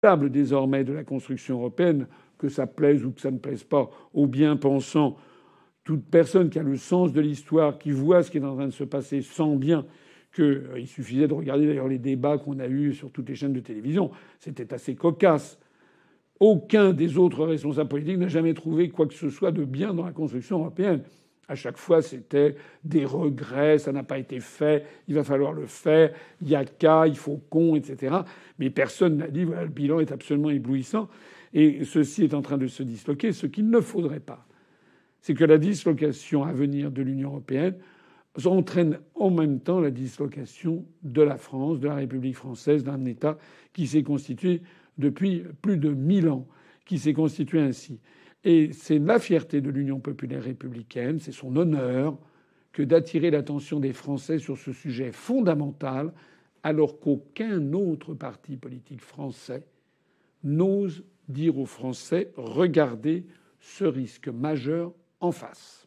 table désormais de la construction européenne, que ça plaise ou que ça ne plaise pas aux bien-pensants. Toute personne qui a le sens de l'histoire, qui voit ce qui est en train de se passer, sent bien qu'il euh, suffisait de regarder d'ailleurs les débats qu'on a eus sur toutes les chaînes de télévision. C'était assez cocasse. Aucun des autres responsables politiques n'a jamais trouvé quoi que ce soit de bien dans la construction européenne. À chaque fois, c'était des regrets, ça n'a pas été fait, il va falloir le faire, il y a qu'à, il faut qu'on, etc. Mais personne n'a dit voilà, le bilan est absolument éblouissant. Et ceci est en train de se disloquer. Ce qu'il ne faudrait pas, c'est que la dislocation à venir de l'Union européenne entraîne en même temps la dislocation de la France, de la République française, d'un État qui s'est constitué depuis plus de mille ans, qui s'est constitué ainsi. Et c'est la fierté de l'Union populaire républicaine, c'est son honneur que d'attirer l'attention des Français sur ce sujet fondamental, alors qu'aucun autre parti politique français n'ose dire aux Français regardez ce risque majeur en face.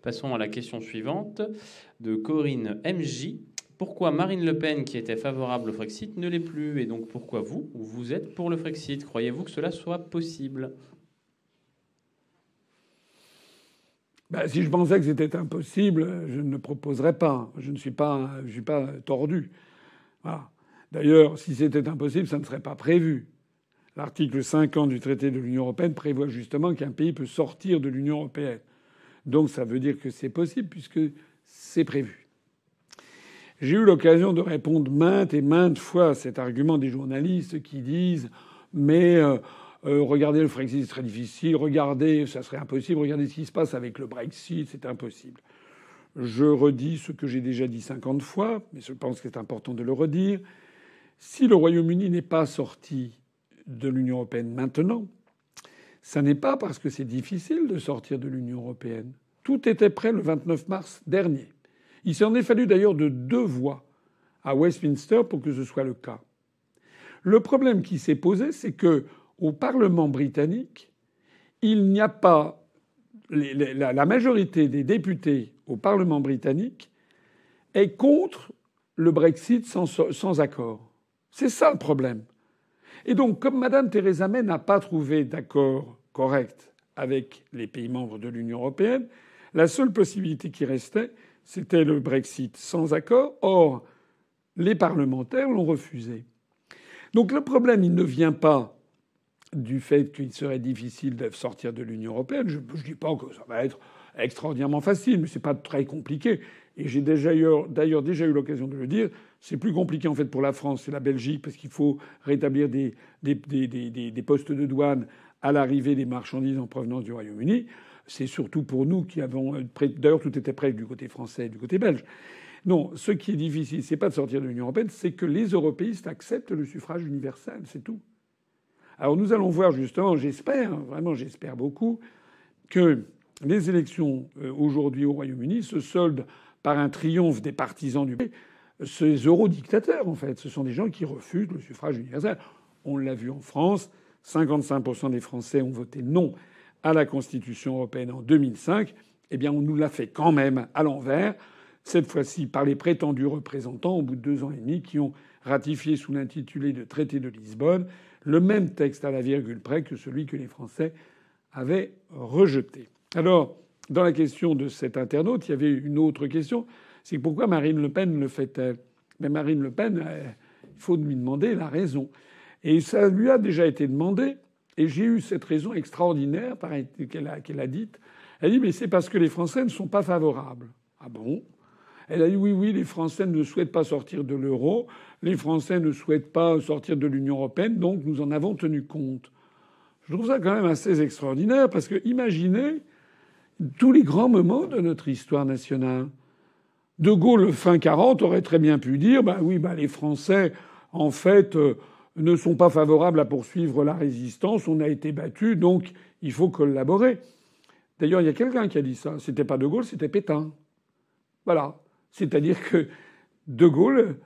Passons à la question suivante de Corinne MJ. Pourquoi Marine Le Pen, qui était favorable au Frexit, ne l'est plus Et donc pourquoi vous, vous êtes pour le Frexit? Croyez-vous que cela soit possible? Ben, Si je pensais que c'était impossible, je ne proposerais pas. Je ne suis pas, je suis pas tordu. D'ailleurs, si c'était impossible, ça ne serait pas prévu. L'article 50 du traité de l'Union européenne prévoit justement qu'un pays peut sortir de l'Union européenne. Donc ça veut dire que c'est possible puisque c'est prévu. J'ai eu l'occasion de répondre maintes et maintes fois à cet argument des journalistes qui disent mais euh, euh, regardez le Frexit c'est difficile, regardez ça serait impossible, regardez ce qui se passe avec le Brexit c'est impossible. Je redis ce que j'ai déjà dit 50 fois, mais je pense que c'est important de le redire. Si le Royaume-Uni n'est pas sorti de l'Union européenne maintenant, ça n'est pas parce que c'est difficile de sortir de l'Union européenne. Tout était prêt le 29 mars dernier. Il s'en est fallu d'ailleurs de deux voix à Westminster pour que ce soit le cas. Le problème qui s'est posé, c'est que au Parlement britannique, il n'y a pas la majorité des députés au Parlement britannique est contre le Brexit sans, accord. C'est ça le problème. Et donc, comme Mme Theresa May n'a pas trouvé d'accord correct avec les pays membres de l'Union européenne, la seule possibilité qui restait, c'était le Brexit sans accord. Or, les parlementaires l'ont refusé. Donc le problème, il ne vient pas du fait qu'il serait difficile de sortir de l'Union européenne. Je ne dis pas que ça va être extraordinairement facile, mais c'est pas très compliqué. Et j'ai d'ailleurs déjà eu l'occasion de le dire. C'est plus compliqué en fait pour la France et la Belgique parce qu'il faut rétablir des, des, des, des postes de douane à l'arrivée des marchandises en provenance du Royaume-Uni. C'est surtout pour nous qui avons. D'ailleurs, tout était prêt du côté français et du côté belge. Non, ce qui est difficile, c'est pas de sortir de l'Union européenne, c'est que les européistes acceptent le suffrage universel, c'est tout. Alors nous allons voir justement, j'espère, vraiment j'espère beaucoup, que les élections euh, aujourd'hui au Royaume-Uni se soldent par un triomphe des partisans du ces eurodictateurs, en fait. Ce sont des gens qui refusent le suffrage universel. On l'a vu en France, 55% des Français ont voté non à la Constitution européenne en 2005, eh bien, on nous l'a fait quand même à l'envers, cette fois-ci par les prétendus représentants, au bout de deux ans et demi, qui ont ratifié sous l'intitulé de traité de Lisbonne le même texte à la virgule près que celui que les Français avaient rejeté. Alors, dans la question de cet internaute, il y avait une autre question, c'est pourquoi Marine Le Pen le fait-elle? Mais Marine Le Pen, euh, il faut lui demander la raison. Et ça lui a déjà été demandé. Et j'ai eu cette raison extraordinaire qu'elle a, a dite. Elle dit mais c'est parce que les Français ne sont pas favorables. Ah bon? Elle a dit oui oui les Français ne souhaitent pas sortir de l'euro, les Français ne souhaitent pas sortir de l'Union européenne, donc nous en avons tenu compte. Je trouve ça quand même assez extraordinaire parce que imaginez tous les grands moments de notre histoire nationale. De Gaulle fin 40 aurait très bien pu dire bah oui bah les Français en fait euh, ne sont pas favorables à poursuivre la résistance. On a été battu, donc il faut collaborer. D'ailleurs, il y a quelqu'un qui a dit ça. C'était pas De Gaulle, c'était Pétain. Voilà. C'est-à-dire que De Gaulle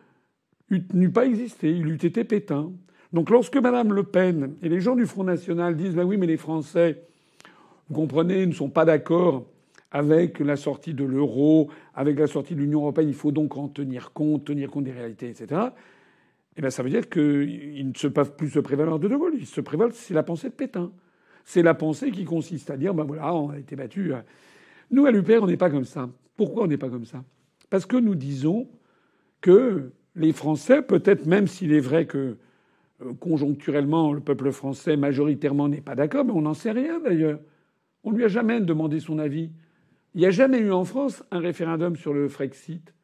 n'eût pas existé, il eût été Pétain. Donc lorsque Madame Le Pen et les gens du Front National disent ben oui, mais les Français, vous comprenez, ne sont pas d'accord avec la sortie de l'euro, avec la sortie de l'Union européenne, il faut donc en tenir compte, tenir compte des réalités, etc. Eh bien, ça veut dire qu'ils ne se peuvent plus se prévaloir de De. Ils se prévalent, c'est la pensée de Pétain. C'est la pensée qui consiste à dire, ben voilà, on a été battu. Nous, à l'UPR, on n'est pas comme ça. Pourquoi on n'est pas comme ça? Parce que nous disons que les Français, peut-être même s'il est vrai que euh, conjoncturellement, le peuple français majoritairement n'est pas d'accord, mais on n'en sait rien d'ailleurs. On ne lui a jamais demandé son avis. Il n'y a jamais eu en France un référendum sur le Frexit.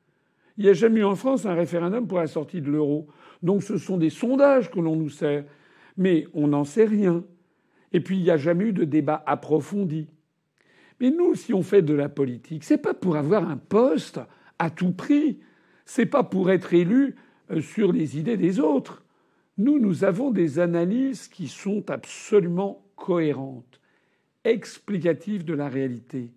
Il n'y a jamais eu en France un référendum pour la sortie de l'euro. Donc ce sont des sondages que l'on nous sert. Mais on n'en sait rien. Et puis il n'y a jamais eu de débat approfondi. Mais nous, si on fait de la politique, c'est pas pour avoir un poste à tout prix. C'est pas pour être élu euh, sur les idées des autres. Nous, nous avons des analyses qui sont absolument cohérentes, explicatives de la réalité.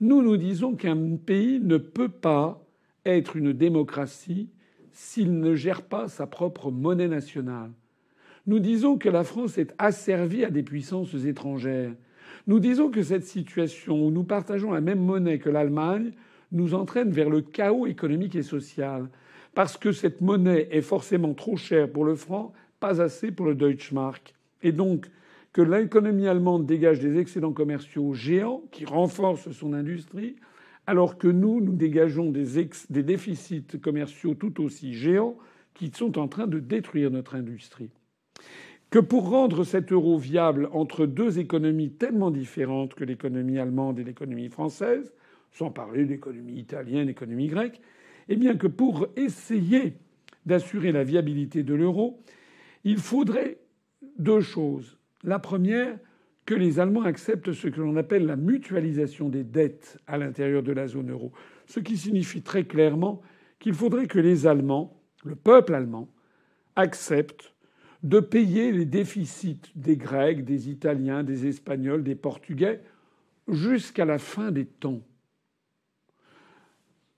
Nous, nous disons qu'un pays ne peut pas être une démocratie s'il ne gère pas sa propre monnaie nationale. Nous disons que la France est asservie à des puissances étrangères. Nous disons que cette situation où nous partageons la même monnaie que l'Allemagne nous entraîne vers le chaos économique et social. Parce que cette monnaie est forcément trop chère pour le franc, pas assez pour le Deutschmark. Et donc, que l'économie allemande dégage des excédents commerciaux géants qui renforcent son industrie, alors que nous, nous dégageons des, déficits commerciaux tout aussi géants qui sont en train de détruire notre industrie. Que pour rendre cet euro viable entre deux économies tellement différentes que l'économie allemande et l'économie française, sans parler d'économie italienne, d'économie grecque, eh bien que pour essayer d'assurer la viabilité de l'euro, il faudrait deux choses. La première, que les Allemands acceptent ce que l'on appelle la mutualisation des dettes à l'intérieur de la zone euro, ce qui signifie très clairement qu'il faudrait que les Allemands, le peuple allemand, acceptent de payer les déficits des Grecs, des Italiens, des Espagnols, des Portugais jusqu'à la fin des temps.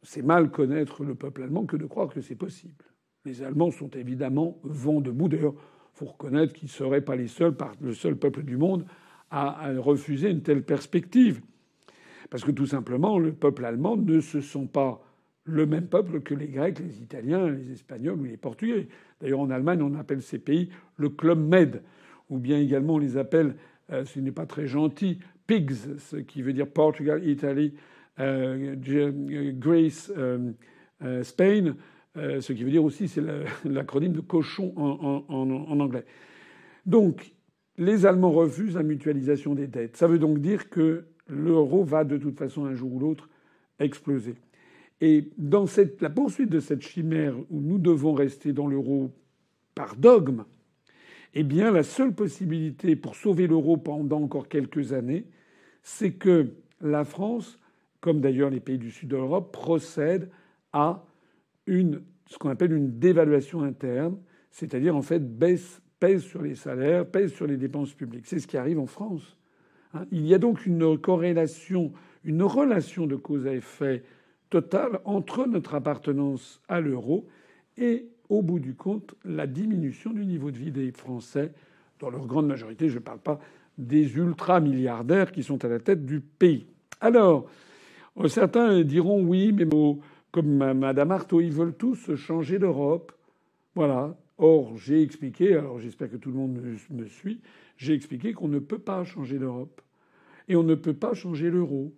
C'est mal connaître le peuple allemand que de croire que c'est possible. Les Allemands sont évidemment vent debout. D'ailleurs, il faut reconnaître qu'ils ne seraient pas les seuls, le seul peuple du monde à refuser une telle perspective. Parce que tout simplement, le peuple allemand ne se sent pas le même peuple que les Grecs, les Italiens, les Espagnols ou les Portugais. D'ailleurs, en Allemagne, on appelle ces pays le Club Med, ou bien également on les appelle, euh, ce n'est pas très gentil, PIGS, ce qui veut dire Portugal, Italie, euh, Greece, euh, Spain, ce qui veut dire aussi, c'est l'acronyme de cochon en, anglais. Donc, les Allemands refusent la mutualisation des dettes. Ça veut donc dire que l'euro va de toute façon un jour ou l'autre exploser. Et dans la poursuite de cette chimère où nous devons rester dans l'euro par dogme, eh bien, la seule possibilité pour sauver l'euro pendant encore quelques années, c'est que la France, comme d'ailleurs les pays du sud de l'Europe, procède à ce qu'on appelle une dévaluation interne, c'est-à-dire en fait baisse, pèse sur les salaires, pèse sur les dépenses publiques. C'est ce qui arrive en France. Hein. Il y a donc une corrélation, une relation de cause à effet totale entre notre appartenance à l'euro et, au bout du compte, la diminution du niveau de vie des Français, dans leur grande majorité. Je ne parle pas des ultra-milliardaires qui sont à la tête du pays. Alors, certains diront oui, mais comme Madame Artaud, ils veulent tous changer d'Europe. Voilà. Or, j'ai expliqué, alors j'espère que tout le monde me suit, j'ai expliqué qu'on ne peut pas changer d'Europe. Et on ne peut pas changer l'euro.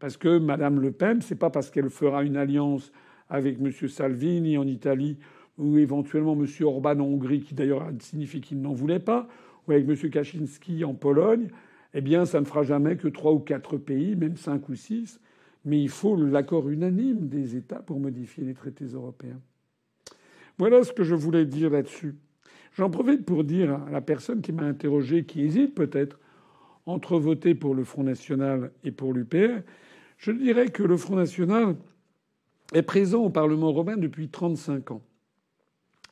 Parce que Mme Le Pen, c'est pas parce qu'elle fera une alliance avec M. Salvini en Italie ou éventuellement M. Orban en Hongrie, qui d'ailleurs signifie qu'il n'en voulait pas, ou avec M. Kaczynski en Pologne, eh bien, ça ne fera jamais que trois ou quatre pays, même cinq ou six. Mais il faut l'accord unanime des États pour modifier les traités européens. Voilà ce que je voulais dire là-dessus. J'en profite pour dire à la personne qui m'a interrogé, qui hésite peut-être entre voter pour le Front National et pour l'UPR, je dirais que le Front National est présent au Parlement européen depuis 35 ans.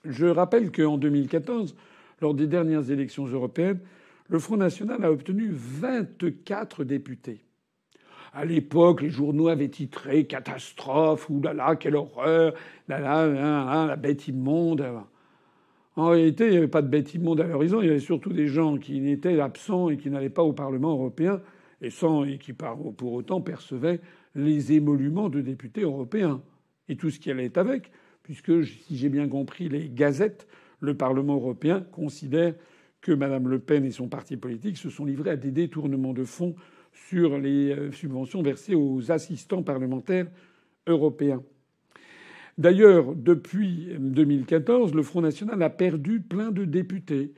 Je rappelle qu'en 2014, lors des dernières élections européennes, le Front National a obtenu 24 députés. À l'époque, les journaux avaient titré Catastrophe, ou là là, quelle horreur, là là, la bête immonde. En réalité, il n'y avait pas de bête immonde à l'horizon, il y avait surtout des gens qui étaient absents et qui n'allaient pas au Parlement européen et, sans, et qui pour autant percevaient les émoluments de députés européens et tout ce qui allait avec, puisque si j'ai bien compris les gazettes, le Parlement européen considère que Mme Le Pen et son parti politique se sont livrés à des détournements de fonds sur les euh, subventions versées aux assistants parlementaires européens. D'ailleurs, depuis 2014, le Front national a perdu plein de députés.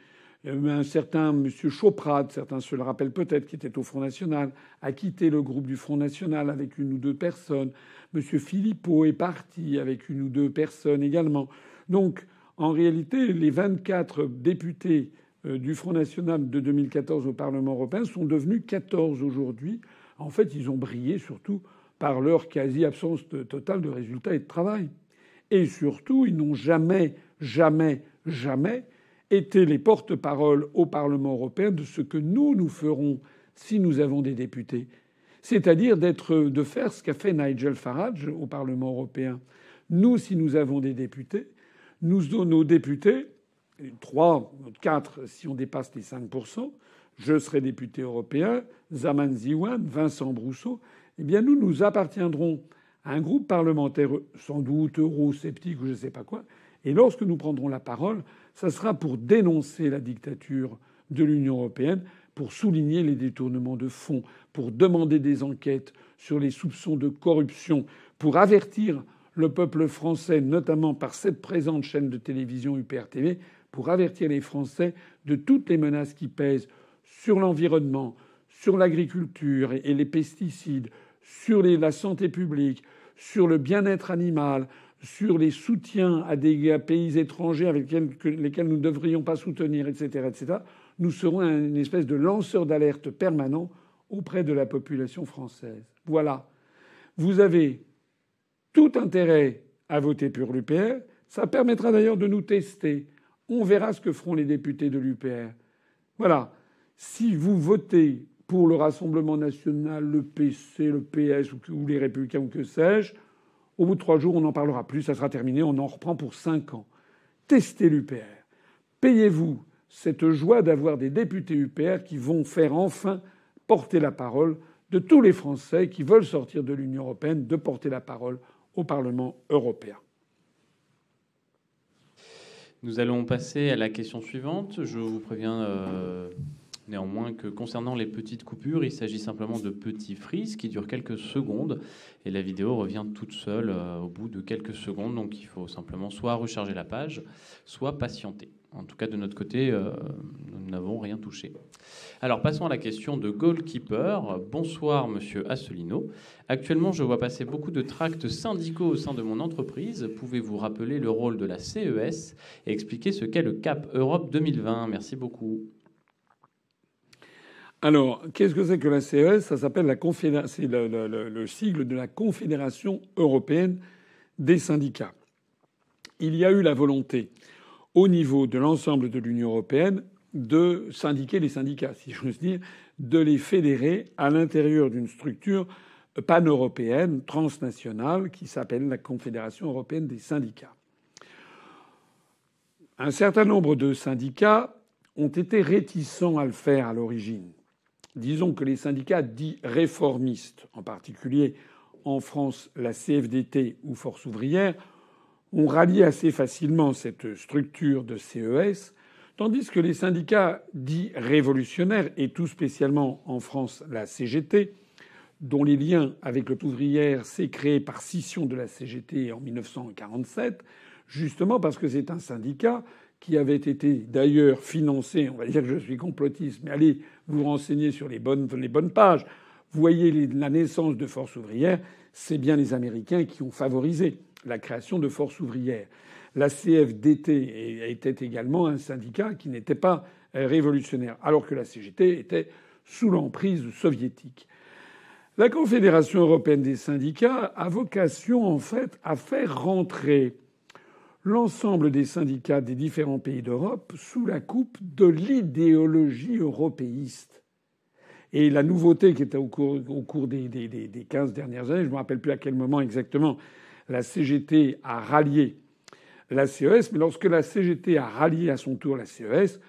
Un certain M. Choprade, certains se le rappellent peut-être, qui était au Front national, a quitté le groupe du Front national avec une ou deux personnes. M. Philippot est parti avec une ou deux personnes également. Donc, en réalité, les 24 députés du Front national de 2014 au Parlement européen sont devenus 14 aujourd'hui. En fait, ils ont brillé surtout par leur quasi-absence totale de résultats et de travail. Et surtout, ils n'ont jamais, jamais, jamais été les porte-parole au Parlement européen de ce que nous, nous ferons si nous avons des députés. C'est-à-dire de faire ce qu'a fait Nigel Farage au Parlement européen. Nous, si nous avons des députés, nous, nos députés, 3, 4 si on dépasse les 5%, je serai député européen, Zaman Ziwan, Vincent Brousseau, eh bien nous, nous appartiendrons à un groupe parlementaire sans doute eurosceptique ou je ne sais pas quoi, et lorsque nous prendrons la parole, ça sera pour dénoncer la dictature de l'Union européenne, pour souligner les détournements de fonds, pour demander des enquêtes sur les soupçons de corruption, pour avertir le peuple français, notamment par cette présente chaîne de télévision UPR TV, pour avertir les Français de toutes les menaces qui pèsent sur l'environnement, sur l'agriculture et les pesticides, sur la santé publique, sur le bien-être animal, sur les soutiens à des pays étrangers avec lesquels nous ne devrions pas soutenir, etc., etc., nous serons une espèce de lanceur d'alerte permanent auprès de la population française. Voilà. Vous avez tout intérêt à voter pour l'UPR. Ça permettra d'ailleurs de nous tester. On verra ce que feront les députés de l'UPR. Voilà. Si vous votez pour le Rassemblement national, le PC, le PS ou les Républicains ou que sais-je, au bout de trois jours, on n'en parlera plus, ça sera terminé, on en reprend pour cinq ans. Testez l'UPR. Payez-vous cette joie d'avoir des députés UPR qui vont faire enfin porter la parole de tous les Français qui veulent sortir de l'Union européenne, de porter la parole au Parlement européen. Nous allons passer à la question suivante. Je vous préviens euh, néanmoins que concernant les petites coupures, il s'agit simplement de petits frises qui durent quelques secondes et la vidéo revient toute seule euh, au bout de quelques secondes. Donc il faut simplement soit recharger la page, soit patienter. En tout cas, de notre côté, euh, nous n'avons rien touché. Alors, passons à la question de goalkeeper. Bonsoir, monsieur Asselineau. Actuellement, je vois passer beaucoup de tracts syndicaux au sein de mon entreprise. Pouvez-vous rappeler le rôle de la CES et expliquer ce qu'est le CAP Europe 2020 Merci beaucoup. Alors, qu'est-ce que c'est que la CES Ça s'appelle la c'est le sigle de la Confédération européenne des syndicats. Il y a eu la volonté au niveau de l'ensemble de l'Union européenne de syndiquer les syndicats, si j'ose dire, de les fédérer à l'intérieur d'une structure pan-européenne, transnationale, qui s'appelle la Confédération européenne des syndicats. Un certain nombre de syndicats ont été réticents à le faire à l'origine. Disons que les syndicats dits réformistes, en particulier en France la CFDT ou Force ouvrière, ont rallié assez facilement cette structure de CES, tandis que les syndicats dits révolutionnaires, et tout spécialement en France la CGT, dont les liens avec le ouvrière s'est créé par scission de la CGT en 1947, justement parce que c'est un syndicat qui avait été d'ailleurs financé, on va dire que je suis complotiste, mais allez vous renseigner sur les bonnes, les bonnes pages, vous voyez la naissance de Force ouvrière, c'est bien les Américains qui ont favorisé la création de forces ouvrières. La CFDT était également un syndicat qui n'était pas révolutionnaire, alors que la CGT était sous l'emprise soviétique. La Confédération européenne des syndicats a vocation en fait à faire rentrer l'ensemble des syndicats des différents pays d'Europe sous la coupe de l'idéologie européiste. Et la nouveauté qui était au cours, des, des, 15 dernières années, je ne me rappelle plus à quel moment exactement, la CGT a rallié la CES, mais lorsque la CGT a rallié à son tour la CES,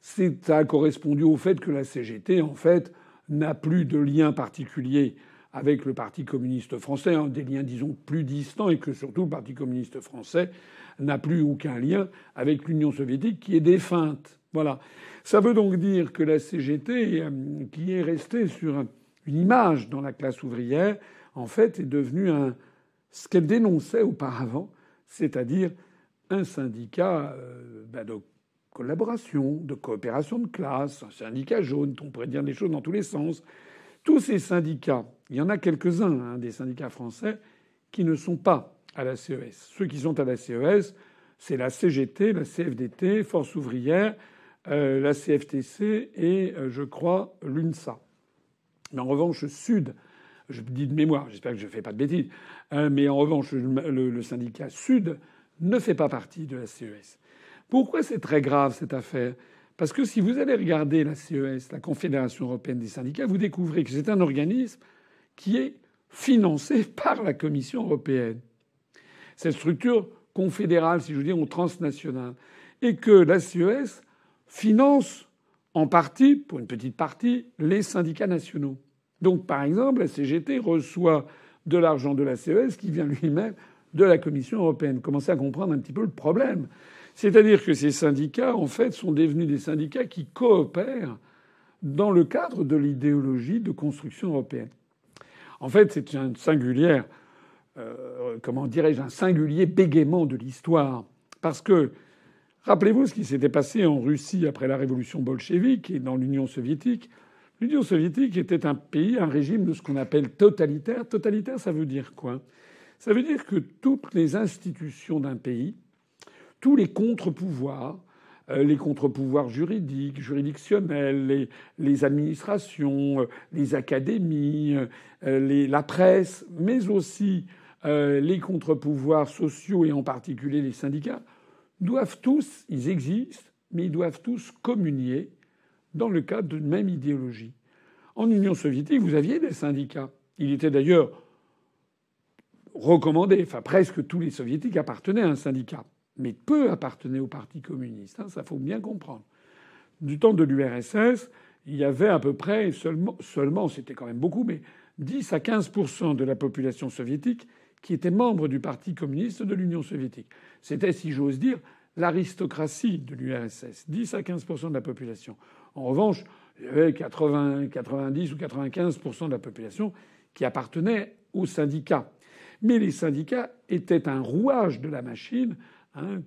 ça a correspondu au fait que la CGT, en fait, n'a plus de lien particulier avec le Parti communiste français, hein, des liens disons plus distants, et que surtout le Parti communiste français n'a plus aucun lien avec l'Union soviétique qui est défunte. Voilà. Ça veut donc dire que la CGT, euh, qui est restée sur une image dans la classe ouvrière, en fait, est devenue un, ce qu'elle dénonçait auparavant, c'est-à-dire un syndicat euh, ben, de collaboration, de coopération de classe, un syndicat jaune, on pourrait dire des choses dans tous les sens. Tous ces syndicats, il y en a quelques-uns, hein, des syndicats français, qui ne sont pas à la CES. Ceux qui sont à la CES, c'est la CGT, la CFDT, Force ouvrière, euh, la CFTC et, euh, je crois, l'UNSA. Mais en revanche, Sud, je dis de mémoire, j'espère que je ne fais pas de bêtises, euh, mais en revanche, le, syndicat Sud ne fait pas partie de la CES. Pourquoi c'est très grave cette affaire? Parce que si vous allez regarder la CES, la Confédération européenne des syndicats, vous découvrez que c'est un organisme qui est financé par la Commission européenne. Cette structure confédérale, si je veux dire, ou transnationale. Et que la CES finance en partie, pour une petite partie, les syndicats nationaux. Donc, par exemple, la CGT reçoit de l'argent de la CES qui vient lui-même de la Commission européenne. Commencez à comprendre un petit peu le problème. C'est-à-dire que ces syndicats, en fait, sont devenus des syndicats qui coopèrent dans le cadre de l'idéologie de construction européenne. En fait, c'est une singulière, euh, comment dirais-je, un singulier bégaiement de l'histoire. Parce que Rappelez-vous ce qui s'était passé en Russie après la révolution bolchevique et dans l'Union soviétique. L'Union soviétique était un pays, un régime de ce qu'on appelle totalitaire. Totalitaire, ça veut dire quoi? Ça veut dire que toutes les institutions d'un pays, tous les contre-pouvoirs, euh, les contre-pouvoirs juridiques, juridictionnels, les, administrations, euh, les académies, euh, la presse, mais aussi les contre-pouvoirs sociaux et en particulier les syndicats, doivent tous, ils existent, mais ils doivent tous communier dans le cadre d'une même idéologie. En Union soviétique, vous aviez des syndicats. Il était d'ailleurs recommandé, enfin presque tous les soviétiques appartenaient à un syndicat, mais peu appartenaient au Parti communiste. Hein, ça faut bien comprendre. Du temps de l'URSS, il y avait à peu près seulement, c'était quand même beaucoup, mais 10 à 15% de la population soviétique qui étaient membres du Parti communiste de l'Union soviétique. C'était, si j'ose dire, l'aristocratie de l'URSS, 10 à 15% de la population. En revanche, il y avait 80, 90 ou 95% de la population qui appartenait aux syndicats. Mais les syndicats étaient un rouage de la machine, hein,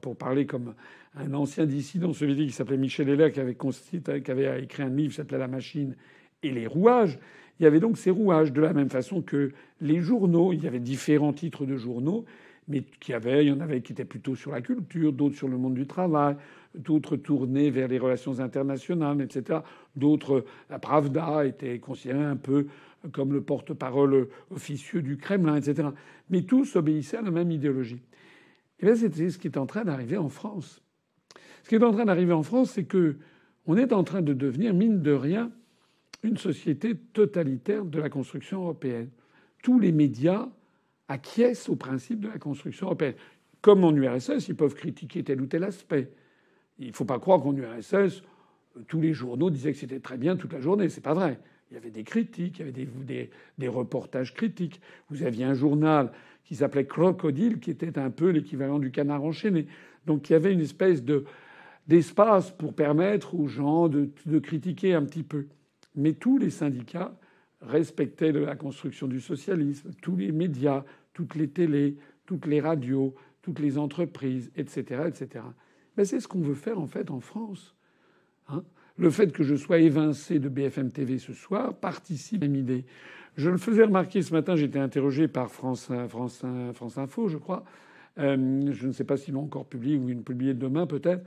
pour parler comme un ancien dissident soviétique qui s'appelait Michel Heller, qui avait, qui avait écrit un livre qui s'appelait La machine et les rouages. Il y avait donc ces rouages, de la même façon que les journaux. Il y avait différents titres de journaux, mais qui avaient, il y en avait qui étaient plutôt sur la culture, d'autres sur le monde du travail, d'autres tournés vers les relations internationales, etc. D'autres, la Pravda était considérée un peu comme le porte-parole officieux du Kremlin, etc. Mais tous obéissaient à la même idéologie. Et bien, c'est ce qui est en train d'arriver en France. Ce qui est en train d'arriver en France, c'est que on est en train de devenir, mine de rien, une société totalitaire de la construction européenne. Tous les médias acquiescent au principe de la construction européenne. Comme en URSS, ils peuvent critiquer tel ou tel aspect. Il ne faut pas croire qu'en URSS, tous les journaux disaient que c'était très bien toute la journée. C'est pas vrai. Il y avait des critiques, il y avait des, reportages critiques. Vous aviez un journal qui s'appelait Crocodile, qui était un peu l'équivalent du canard enchaîné. Donc il y avait une espèce de, d'espace pour permettre aux gens de, de critiquer un petit peu. Mais tous les syndicats respectaient la construction du socialisme, tous les médias, toutes les télés, toutes les radios, toutes les entreprises, etc., etc. C'est ce qu'on veut faire en fait en France. Hein. le fait que je sois évincé de BFM TV ce soir participe à une idée. Je le faisais remarquer ce matin, j'étais interrogé par France, France, Info, je crois. Euh, je ne sais pas s'ils l'ont encore publié ou ils publier demain peut-être.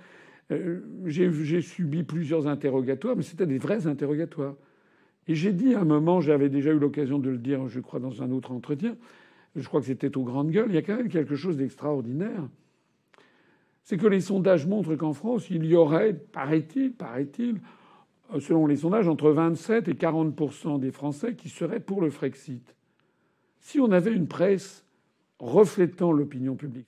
Euh, j'ai subi plusieurs interrogatoires, mais c'était des vrais interrogatoires. Et j'ai dit à un moment, j'avais déjà eu l'occasion de le dire, je crois, dans un autre entretien, je crois que c'était aux grandes gueules, il y a quand même quelque chose d'extraordinaire. C'est que les sondages montrent qu'en France, il y aurait, paraît-il, paraît-il, selon les sondages, entre 27 et 40% des Français qui seraient pour le Frexit. Si on avait une presse reflétant l'opinion publique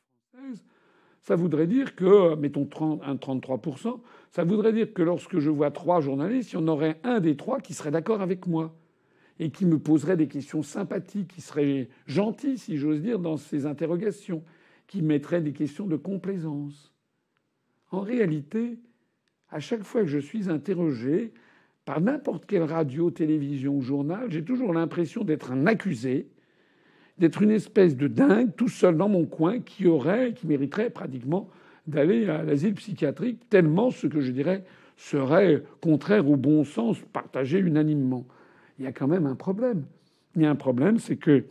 ça voudrait dire que, mettons un 33%, ça voudrait dire que lorsque je vois trois journalistes, il y en aurait un des trois qui serait d'accord avec moi. et qui me poserait des questions sympathiques, qui serait gentil, si j'ose dire, dans ses interrogations, qui mettrait des questions de complaisance. En réalité, à chaque fois que je suis interrogé par n'importe quelle radio, télévision ou journal, j'ai toujours l'impression d'être un accusé, d'être une espèce de dingue tout seul dans mon coin qui aurait, qui mériterait pratiquement d'aller à l'asile psychiatrique, tellement ce que je dirais serait contraire au bon sens partagé unanimement. Il y a quand même un problème. Il y a un problème, c'est que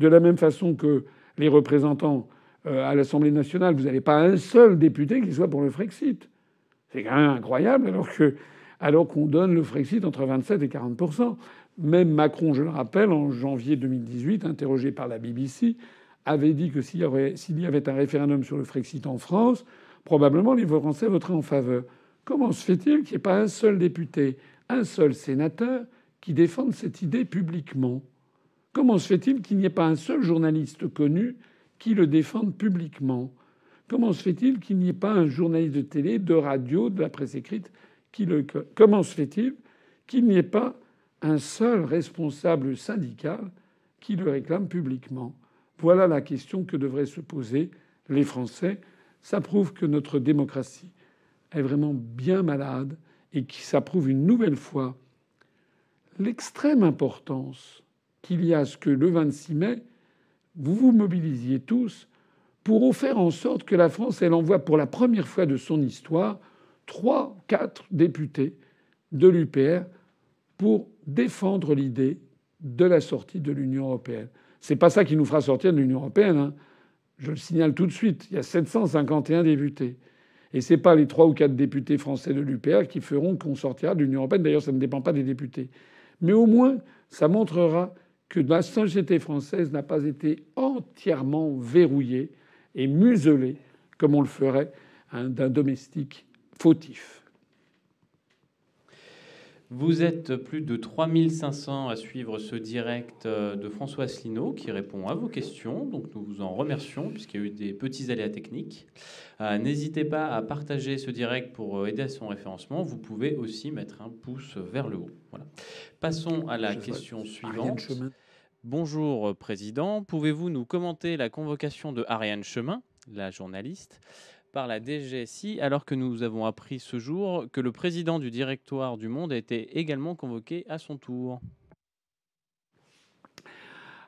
de la même façon que les représentants à l'Assemblée nationale, vous n'avez pas un seul député qui soit pour le Frexit. C'est quand même incroyable, alors que alors qu'on donne le Frexit entre 27 et 40% Même Macron, je le rappelle, en janvier 2018, interrogé par la BBC, avait dit que s'il y, y, avait un référendum sur le Frexit en France, probablement les Français voteraient en faveur. Comment se fait-il qu'il n'y ait pas un seul député, un seul sénateur qui défende cette idée publiquement? Comment se fait-il qu'il n'y ait pas un seul journaliste connu qui le défende publiquement Comment se fait-il qu'il n'y ait pas un journaliste de télé, de radio, de la presse écrite qui le... Comment se fait-il qu'il n'y ait pas un seul responsable syndical qui le réclame publiquement? Voilà la question que devraient se poser les Français. Ça prouve que notre démocratie est vraiment bien malade et qui ça prouve une nouvelle fois l'extrême importance qu'il y a à ce que le 26 mai, vous vous mobilisiez tous pour faire en sorte que la France, elle envoie pour la première fois de son histoire trois, quatre députés de l'UPR pour défendre l'idée de la sortie de l'Union européenne. C'est pas ça qui nous fera sortir de l'Union européenne. Hein. Je le signale tout de suite. Il y a 751 députés. Et c'est pas les trois ou quatre députés français de l'UPR qui feront qu'on sortira de l'Union européenne. D'ailleurs, ça ne dépend pas des députés. Mais au moins, ça montrera que la société française n'a pas été entièrement verrouillée et muselée comme on le ferait hein, d'un domestique fautif. Vous êtes plus de 3500 à suivre ce direct euh, de François Asselineau qui répond à vos questions. Donc nous vous en remercions puisqu'il y a eu des petits aléas techniques. Euh, n'hésitez pas à partager ce direct pour euh, aider à son référencement. Vous pouvez aussi mettre un pouce vers le haut. Voilà. Passons à la question suivante. Bonjour Président, pouvez-vous nous commenter la convocation de Ariane Chemin, la journaliste par la DGSI, alors que nous avons appris ce jour que le président du directoire du Monde a été également convoqué à son tour?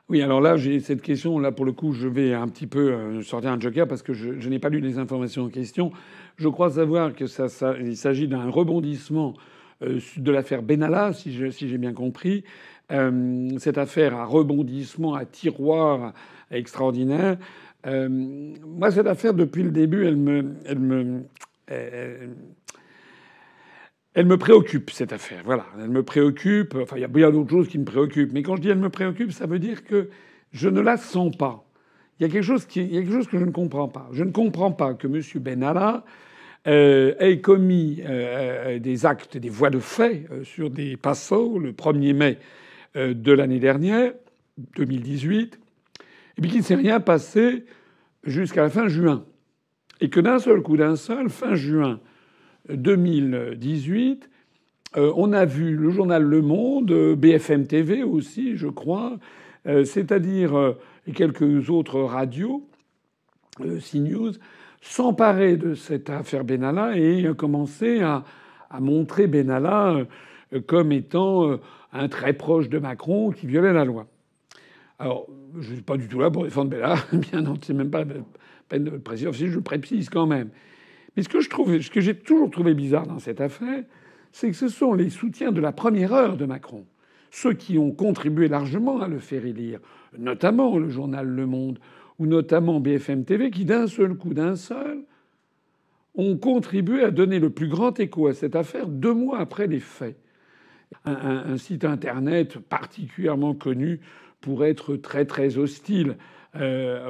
Oui, alors là, j'ai cette question. Là, pour le coup, je vais un petit peu euh, sortir un joker parce que je, n'ai pas lu les informations en question. Je crois savoir que ça, s'agit d'un rebondissement euh, de l'affaire Benalla, si j'ai bien compris. Euh, cette affaire à rebondissement, à tiroir extraordinaire. Euh, moi, cette affaire, depuis le début, elle me, elle me, elle, me préoccupe, cette affaire. Voilà, elle me préoccupe. Enfin, il y a bien d'autres choses qui me préoccupent. Mais quand je dis elle me préoccupe, ça veut dire que je ne la sens pas. Il y a quelque chose, qui, il y a quelque chose que je ne comprends pas. Je ne comprends pas que M. Benalla euh, ait commis des actes, des voies de fait sur des passos le 1er mai de l'année dernière, 2018, et puis qu'il ne s'est rien passé jusqu'à la fin juin. Et que d'un seul coup, d'un seul, fin juin 2018, euh, on a vu le journal Le Monde, BFM TV aussi, je crois, euh, c'est-à-dire euh, quelques autres radios, CNews, s'emparer de cette affaire Benalla et commencer à montrer Benalla comme étant un très proche de Macron qui violait la loi. Alors, je ne suis pas du tout là pour défendre Bella, bien non, c'est même pas la peine de préciser, je le précise quand même. Mais ce que je trouve, ce que j'ai toujours trouvé bizarre dans cette affaire, c'est que ce sont les soutiens de la première heure de Macron, ceux qui ont contribué largement à le faire élire, notamment le journal Le Monde ou notamment BFM TV, qui d'un seul coup, d'un seul, ont contribué à donner le plus grand écho à cette affaire deux mois après les faits. Un site internet particulièrement connu pour être très très hostile euh,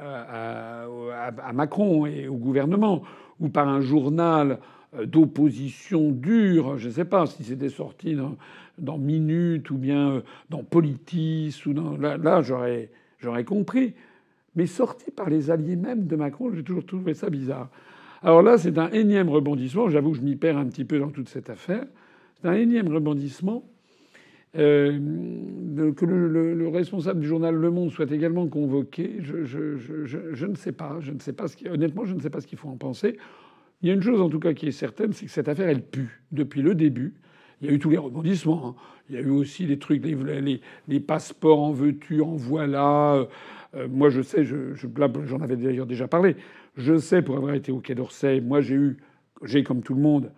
à, Macron et au gouvernement, ou par un journal euh, d'opposition dure, je ne sais pas si c'était sorti dans, dans, Minute ou bien euh, dans Politis, ou là j'aurais, j'aurais compris. Mais sorti par les alliés même de Macron, j'ai toujours trouvé ça bizarre. Alors là, c'est un énième rebondissement. J'avoue que je m'y perds un petit peu dans toute cette affaire. C'est un énième rebondissement Euh, que le, responsable du journal Le Monde soit également convoqué, je, ne sais pas. Honnêtement, je ne sais pas ce qu'il faut en penser. Il y a une chose en tout cas qui est certaine, c'est que cette affaire, elle pue depuis le début. Il y a eu tous les rebondissements. Hein. Il y a eu aussi les trucs, les passeports en veux-tu, en voilà. Euh, moi, je sais, je, j'en avais d'ailleurs déjà parlé. Je sais, pour avoir été au Quai d'Orsay, moi, j'ai eu, j'ai comme tout le monde,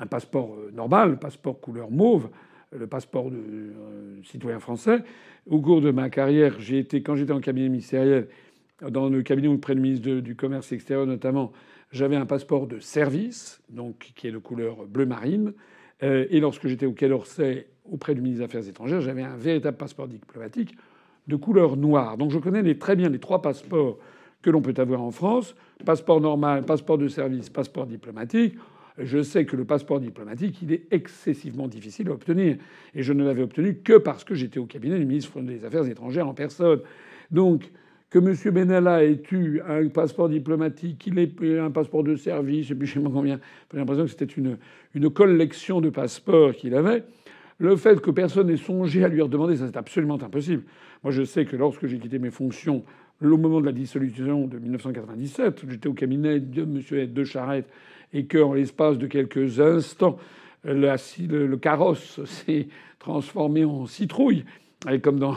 un passeport euh, normal, passeport couleur mauve, le passeport de euh, citoyen français. Au cours de ma carrière, j'ai été, quand j'étais en cabinet ministériel, dans le cabinet auprès du ministre du Commerce extérieur notamment, j'avais un passeport de service, donc qui est de couleur bleu marine. et lorsque j'étais au Quai d'Orsay auprès du ministre des Affaires étrangères, j'avais un véritable passeport diplomatique de couleur noire. Donc je connais très bien les trois passeports que l'on peut avoir en France passeport normal, passeport de service, passeport diplomatique. Je sais que le passeport diplomatique, il est excessivement difficile à obtenir. Et je ne l'avais obtenu que parce que j'étais au cabinet du ministre des Affaires étrangères en personne. Donc, que M. Benalla ait eu un passeport diplomatique, qu'il ait un passeport de service, et puis je sais pas combien. J'ai l'impression que c'était une, une collection de passeports qu'il avait. Le fait que personne n'ait songé à lui redemander, ça c'est absolument impossible. Moi, je sais que lorsque j'ai quitté mes fonctions au moment de la dissolution de 1997, j'étais au cabinet de M. de Charette et qu'en l'espace de quelques instants, le, carrosse s'est transformé en citrouille, comme dans,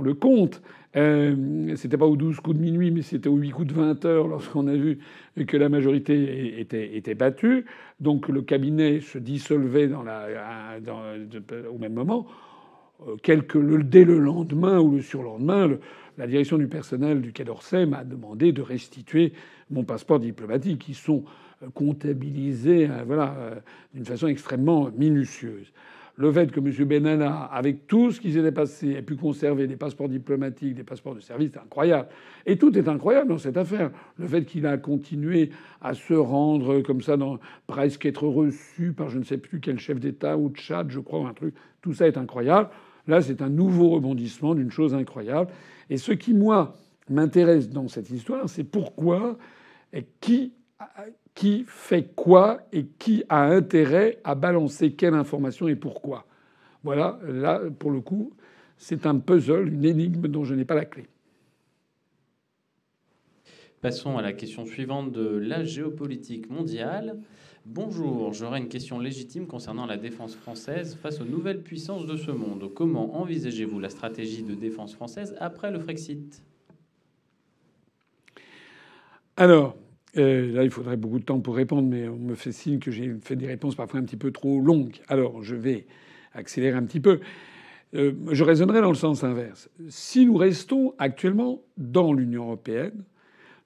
le conte. Euh, c'était pas aux 12 coups de minuit, mais c'était aux 8 coups de 20 heures lorsqu'on a vu que la majorité était, battue. Donc le cabinet se dissolvait au même moment. Euh, quelques, dès le lendemain ou le surlendemain, la direction du personnel du Quai d'Orsay m'a demandé de restituer mon passeport diplomatique, qui sont euh, comptabilisés euh, voilà, d'une façon extrêmement minutieuse le fait que M. Benalla, avec tout ce qui s'était passé, ait pu conserver des passeports diplomatiques, des passeports de service, c'est incroyable. Et tout est incroyable dans cette affaire. Le fait qu'il a continué à se rendre comme ça, dans, presque être reçu par je ne sais plus quel chef d'État ou de Tchad, je crois, un truc. Tout ça est incroyable. Là, c'est un nouveau rebondissement d'une chose incroyable. Et ce qui, moi, m'intéresse dans cette histoire, c'est pourquoi et qui qui fait quoi et qui a intérêt à balancer quelle information et pourquoi. Voilà, là, pour le coup, c'est un puzzle, une énigme dont je n'ai pas la clé. Passons à la question suivante de la géopolitique mondiale. Bonjour, j'aurais une question légitime concernant la défense française face aux nouvelles puissances de ce monde. Comment envisagez-vous la stratégie de défense française après le Frexit? Alors, euh, là, il faudrait beaucoup de temps pour répondre, mais on me fait signe que j'ai fait des réponses parfois un petit peu trop longues. Alors, je vais accélérer un petit peu. Euh, je raisonnerai dans le sens inverse. Si nous restons actuellement dans l'Union européenne,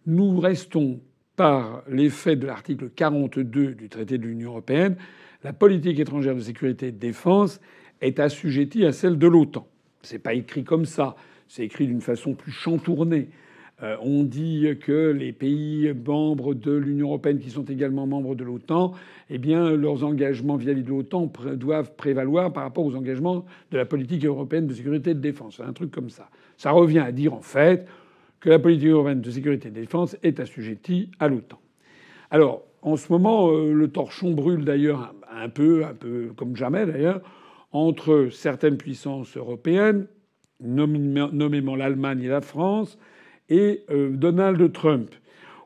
nous restons par l'effet de l'article 42 du traité de l'Union européenne, la politique étrangère de sécurité et de défense est assujettie à celle de l'OTAN. C'est pas écrit comme ça, c'est écrit d'une façon plus chantournée. Euh, on dit que les pays membres de l'Union européenne qui sont également membres de l'OTAN, eh bien, leurs engagements vis-à-vis de l'OTAN doivent prévaloir par rapport aux engagements de la politique européenne de sécurité et de défense. Un truc comme ça. Ça revient à dire en fait que la politique européenne de sécurité et de défense est assujettie à l'OTAN. Alors, en ce moment, euh, le torchon brûle d'ailleurs un peu, un peu comme jamais d'ailleurs, entre certaines puissances européennes, nommément l'Allemagne et la France, et euh, Donald Trump.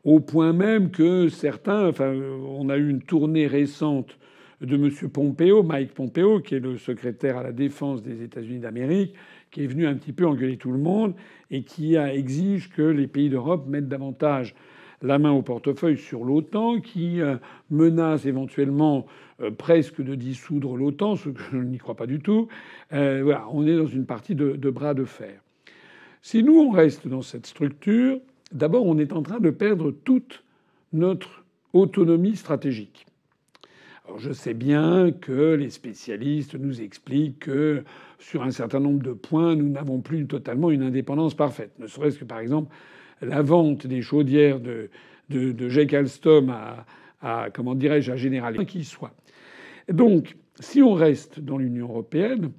Au point même que certains, enfin, on a eu une tournée récente de M. Pompeo, Mike Pompeo, qui est le secrétaire à la défense des États-Unis d'Amérique, qui est venu un petit peu engueuler tout le monde et qui exige que les pays d'Europe mettent davantage la main au portefeuille sur l'OTAN, qui euh, menace éventuellement euh, presque de dissoudre l'OTAN, ce que je n'y crois pas du tout. voilà, on est dans une partie de, de bras de fer. Si nous, on reste dans cette structure, d'abord, on est en train de perdre toute notre autonomie stratégique. Alors je sais bien que les spécialistes nous expliquent que sur un certain nombre de points, nous n'avons plus totalement une indépendance parfaite. Ne serait-ce que par exemple la vente des chaudières de, de, Alstom à, à comment dirais-je à General qui soit. Donc, si on reste dans l'Union européenne,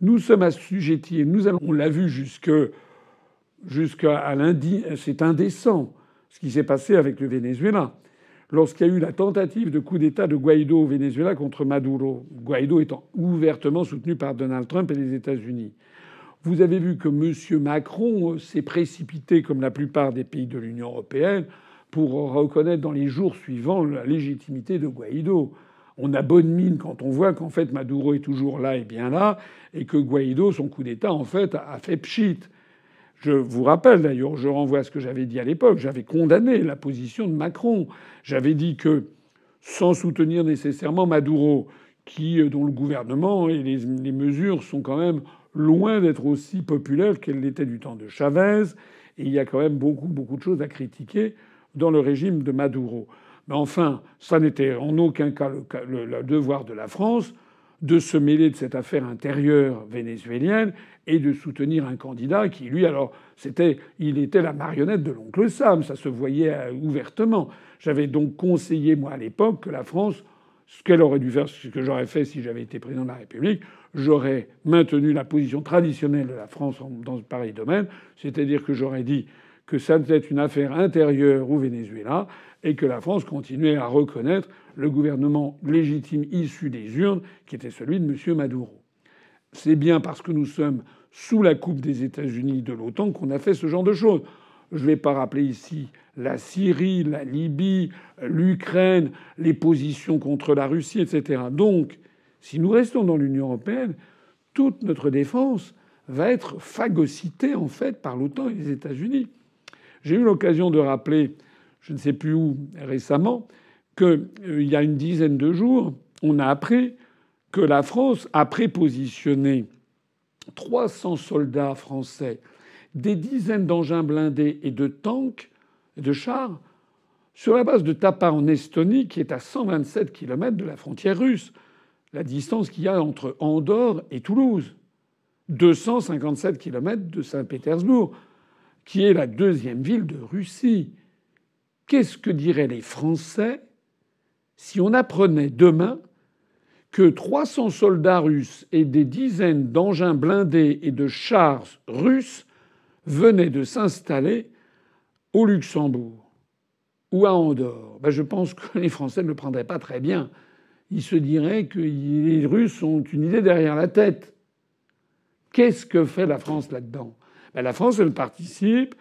nous sommes assujettis, nous allons, on l'a vu jusqu'à lundi, c'est indécent ce qui s'est passé avec le Venezuela. Lorsqu'il y a eu la tentative de coup d'État de Guaido au Venezuela contre Maduro, Guaido étant ouvertement soutenu par Donald Trump et les États-Unis. Vous avez vu que M. Macron s'est précipité, comme la plupart des pays de l'Union européenne, pour reconnaître dans les jours suivants la légitimité de Guaido. On a bonne mine quand on voit qu'en fait Maduro est toujours là et bien là, et que Guaido, son coup d'État, en fait, a fait pchit. Je vous rappelle d'ailleurs, je renvoie à ce que j'avais dit à l'époque, j'avais condamné la position de Macron. J'avais dit que, sans soutenir nécessairement Maduro, qui, euh, dont le gouvernement et les, les mesures sont quand même loin d'être aussi populaires qu'elles l'étaient du temps de Chavez, et il y a quand même beaucoup, beaucoup de choses à critiquer dans le régime de Maduro. Mais enfin, ça n'était en aucun cas le, le, devoir de la France de se mêler de cette affaire intérieure vénézuélienne et de soutenir un candidat qui, lui, alors, c'était, il était la marionnette de l'oncle Sam, ça se voyait euh, ouvertement. J'avais donc conseillé, moi, à l'époque, que la France, ce qu'elle aurait dû faire, ce que j'aurais fait si j'avais été président de la République, j'aurais maintenu la position traditionnelle de la France dans pareil domaine, c'est-à-dire que j'aurais dit que ça devait être une affaire intérieure au Venezuela et que la France continuait à reconnaître le gouvernement légitime issu des urnes, qui était celui de M. Maduro. C'est bien parce que nous sommes sous la coupe des États-Unis de l'OTAN qu'on a fait ce genre de choses. Je ne vais pas rappeler ici la Syrie, la Libye, l'Ukraine, les positions contre la Russie, etc. Donc, si nous restons dans l'Union européenne, toute notre défense va être phagocytée en fait par l'OTAN et les États-Unis. J'ai eu l'occasion de rappeler, je ne sais plus où récemment, qu'il euh, y a une dizaine de jours, on a appris que la France a prépositionné 300 soldats français, des dizaines d'engins blindés et de tanks de chars sur la base de Tapa en Estonie, qui est à 127 km de la frontière russe, la distance qu'il y a entre Andorre et Toulouse, 257 km de Saint-Pétersbourg, qui est la deuxième ville de Russie. Qu'est-ce que diraient les Français si on apprenait demain que 300 soldats russes et des dizaines d'engins blindés et de chars russes venaient de s'installer au Luxembourg ou à Andorre, ben je pense que les Français ne le prendraient pas très bien. Ils se diraient que les Russes ont une idée derrière la tête. Qu'est-ce que fait la France là-dedans? Ben La France, elle participe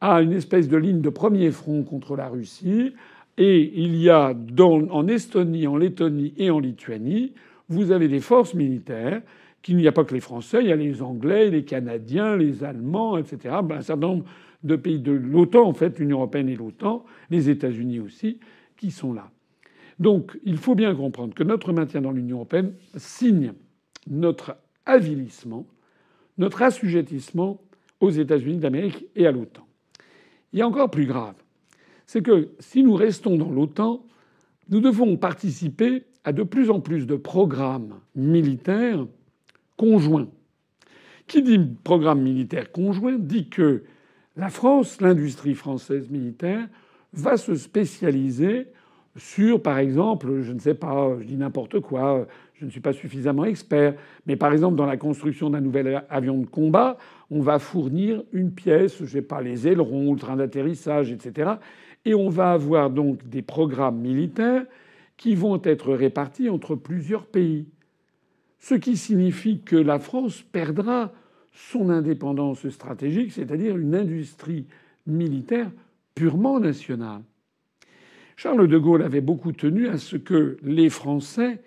à une espèce de ligne de premier front contre la Russie, et il y a en Estonie, en Lettonie et en Lituanie, vous avez des forces militaires qu'il n'y a pas que les Français, il y a les Anglais, les Canadiens, les Allemands, etc. Ben, un certain nombre de pays de l'OTAN, en fait, l'Union européenne et l'OTAN, les États-Unis aussi, qui sont là. Donc il faut bien comprendre que notre maintien dans l'Union européenne signe notre avilissement, notre assujettissement aux États-Unis d'Amérique et à l'OTAN. Il y a encore plus grave c'est que si nous restons dans l'OTAN, nous devons participer à de plus en plus de programmes militaires conjoints. Qui dit programme militaire conjoint dit que la France, l'industrie française militaire, va se spécialiser sur, par exemple, je ne sais pas, je dis n'importe quoi, je ne suis pas suffisamment expert, mais par exemple dans la construction d'un nouvel avion de combat, on va fournir une pièce, je ne sais pas, les ailerons, le train d'atterrissage, etc. Et on va avoir donc des programmes militaires qui vont être répartis entre plusieurs pays. Ce qui signifie que la France perdra son indépendance stratégique, c'est-à-dire une industrie militaire purement nationale. Charles de Gaulle avait beaucoup tenu à ce que les Français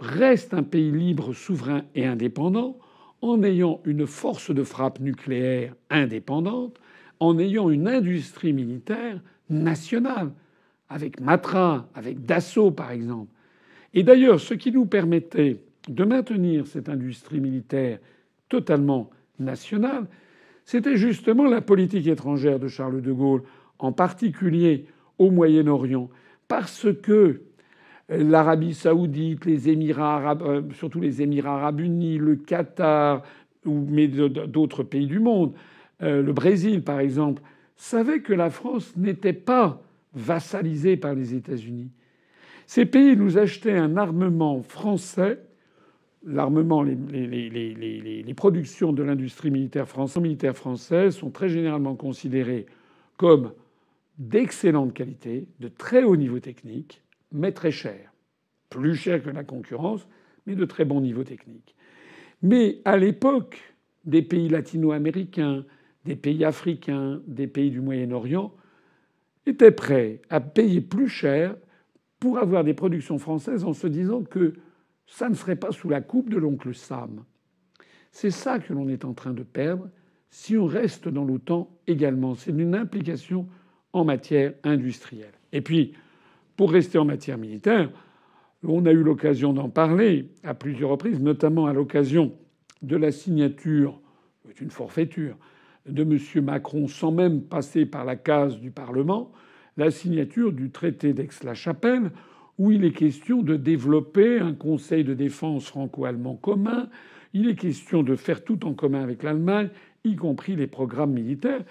restent un pays libre, souverain et indépendant en ayant une force de frappe nucléaire indépendante, en ayant une industrie militaire nationale, avec Matra, avec Dassault par exemple. Et d'ailleurs, ce qui nous permettait de maintenir cette industrie militaire totalement nationale, c'était justement la politique étrangère de Charles de Gaulle, en particulier au Moyen-Orient, parce que l'Arabie saoudite, les Émirats arabes, euh, surtout les Émirats arabes unis, le Qatar, mais d'autres pays du monde, euh, le Brésil par exemple, savaient que la France n'était pas vassalisée par les États-Unis. Ces pays nous achetaient un armement français. L'armement, les, les, productions de l'industrie militaire, militaire française sont très généralement considérées comme d'excellente qualité, de très haut niveau technique, mais très cher. Plus cher que la concurrence, mais de très bon niveau technique. Mais à l'époque, des pays latino-américains, des pays africains, des pays du Moyen-Orient étaient prêts à payer plus cher pour avoir des productions françaises en se disant que ça ne serait pas sous la coupe de l'oncle Sam. C'est ça que l'on est en train de perdre si on reste dans l'OTAN également. C'est une implication en matière industrielle. Et puis, pour rester en matière militaire, on a eu l'occasion d'en parler à plusieurs reprises, notamment à l'occasion de la signature, c'est une forfaiture, de M. Macron sans même passer par la case du Parlement, la signature du traité d'Aix-la-Chapelle, où il est question de développer un conseil de défense franco-allemand commun, il est question de faire tout en commun avec l'Allemagne, y compris les programmes militaires.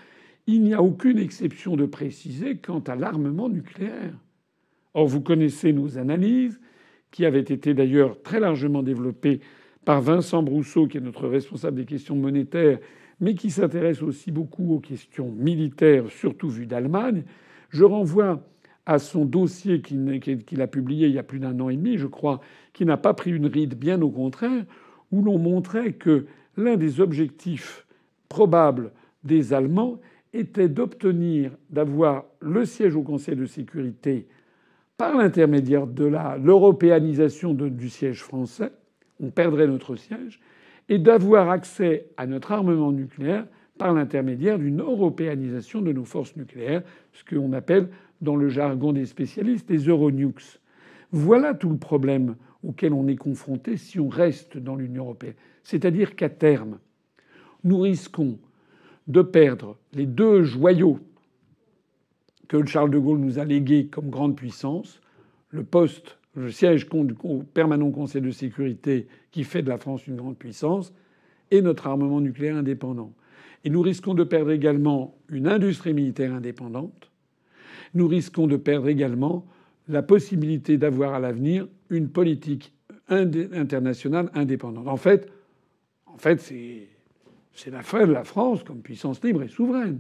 Il n'y a aucune exception de préciser quant à l'armement nucléaire. Or, vous connaissez nos analyses, qui avaient été d'ailleurs très largement développées par Vincent Brousseau, qui est notre responsable des questions monétaires, mais qui s'intéresse aussi beaucoup aux questions militaires, surtout vues d'Allemagne. Je renvoie à son dossier qu'il a publié il y a plus d'un an et demi, je crois, qui n'a pas pris une ride, bien au contraire, où l'on montrait que l'un des objectifs probables des Allemands était d'obtenir d'avoir le siège au Conseil de sécurité par l'intermédiaire de l'européanisation du siège français, on perdrait notre siège, et d'avoir accès à notre armement nucléaire par l'intermédiaire d'une européanisation de nos forces nucléaires, ce qu'on appelle dans le jargon des spécialistes des Euronukes. Voilà tout le problème auquel on est confronté si on reste dans l'Union européenne. C'est-à-dire qu'à terme, nous risquons de perdre les deux joyaux que Charles de Gaulle nous a légués comme grande puissance, le poste, le siège permanent au Conseil de sécurité qui fait de la France une grande puissance, et notre armement nucléaire indépendant. Et nous risquons de perdre également une industrie militaire indépendante. Nous risquons de perdre également la possibilité d'avoir à l'avenir une politique internationale indépendante. En fait, en fait c'est la fin de la France comme puissance libre et souveraine.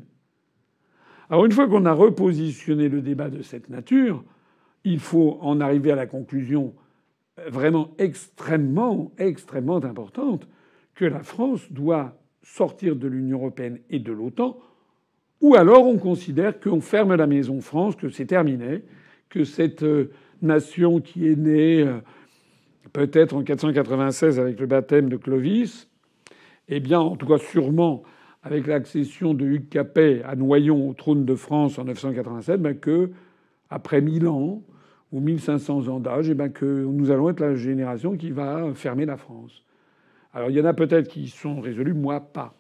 Alors une fois qu'on a repositionné le débat de cette nature, il faut en arriver à la conclusion vraiment extrêmement, extrêmement importante que la France doit sortir de l'Union européenne et de l'OTAN, ou alors on considère qu'on ferme la maison France, que c'est terminé, que cette euh, nation qui est née euh, peut-être en 496 avec le baptême de Clovis, eh bien, en tout cas, sûrement avec l'accession de Hugues Capet à Noyon au trône de France en 987, ben que après 1000 ans ou 1500 ans d'âge, eh ben que nous allons être la génération qui va fermer la France. Alors il y en a peut-être qui sont résolus, moi pas.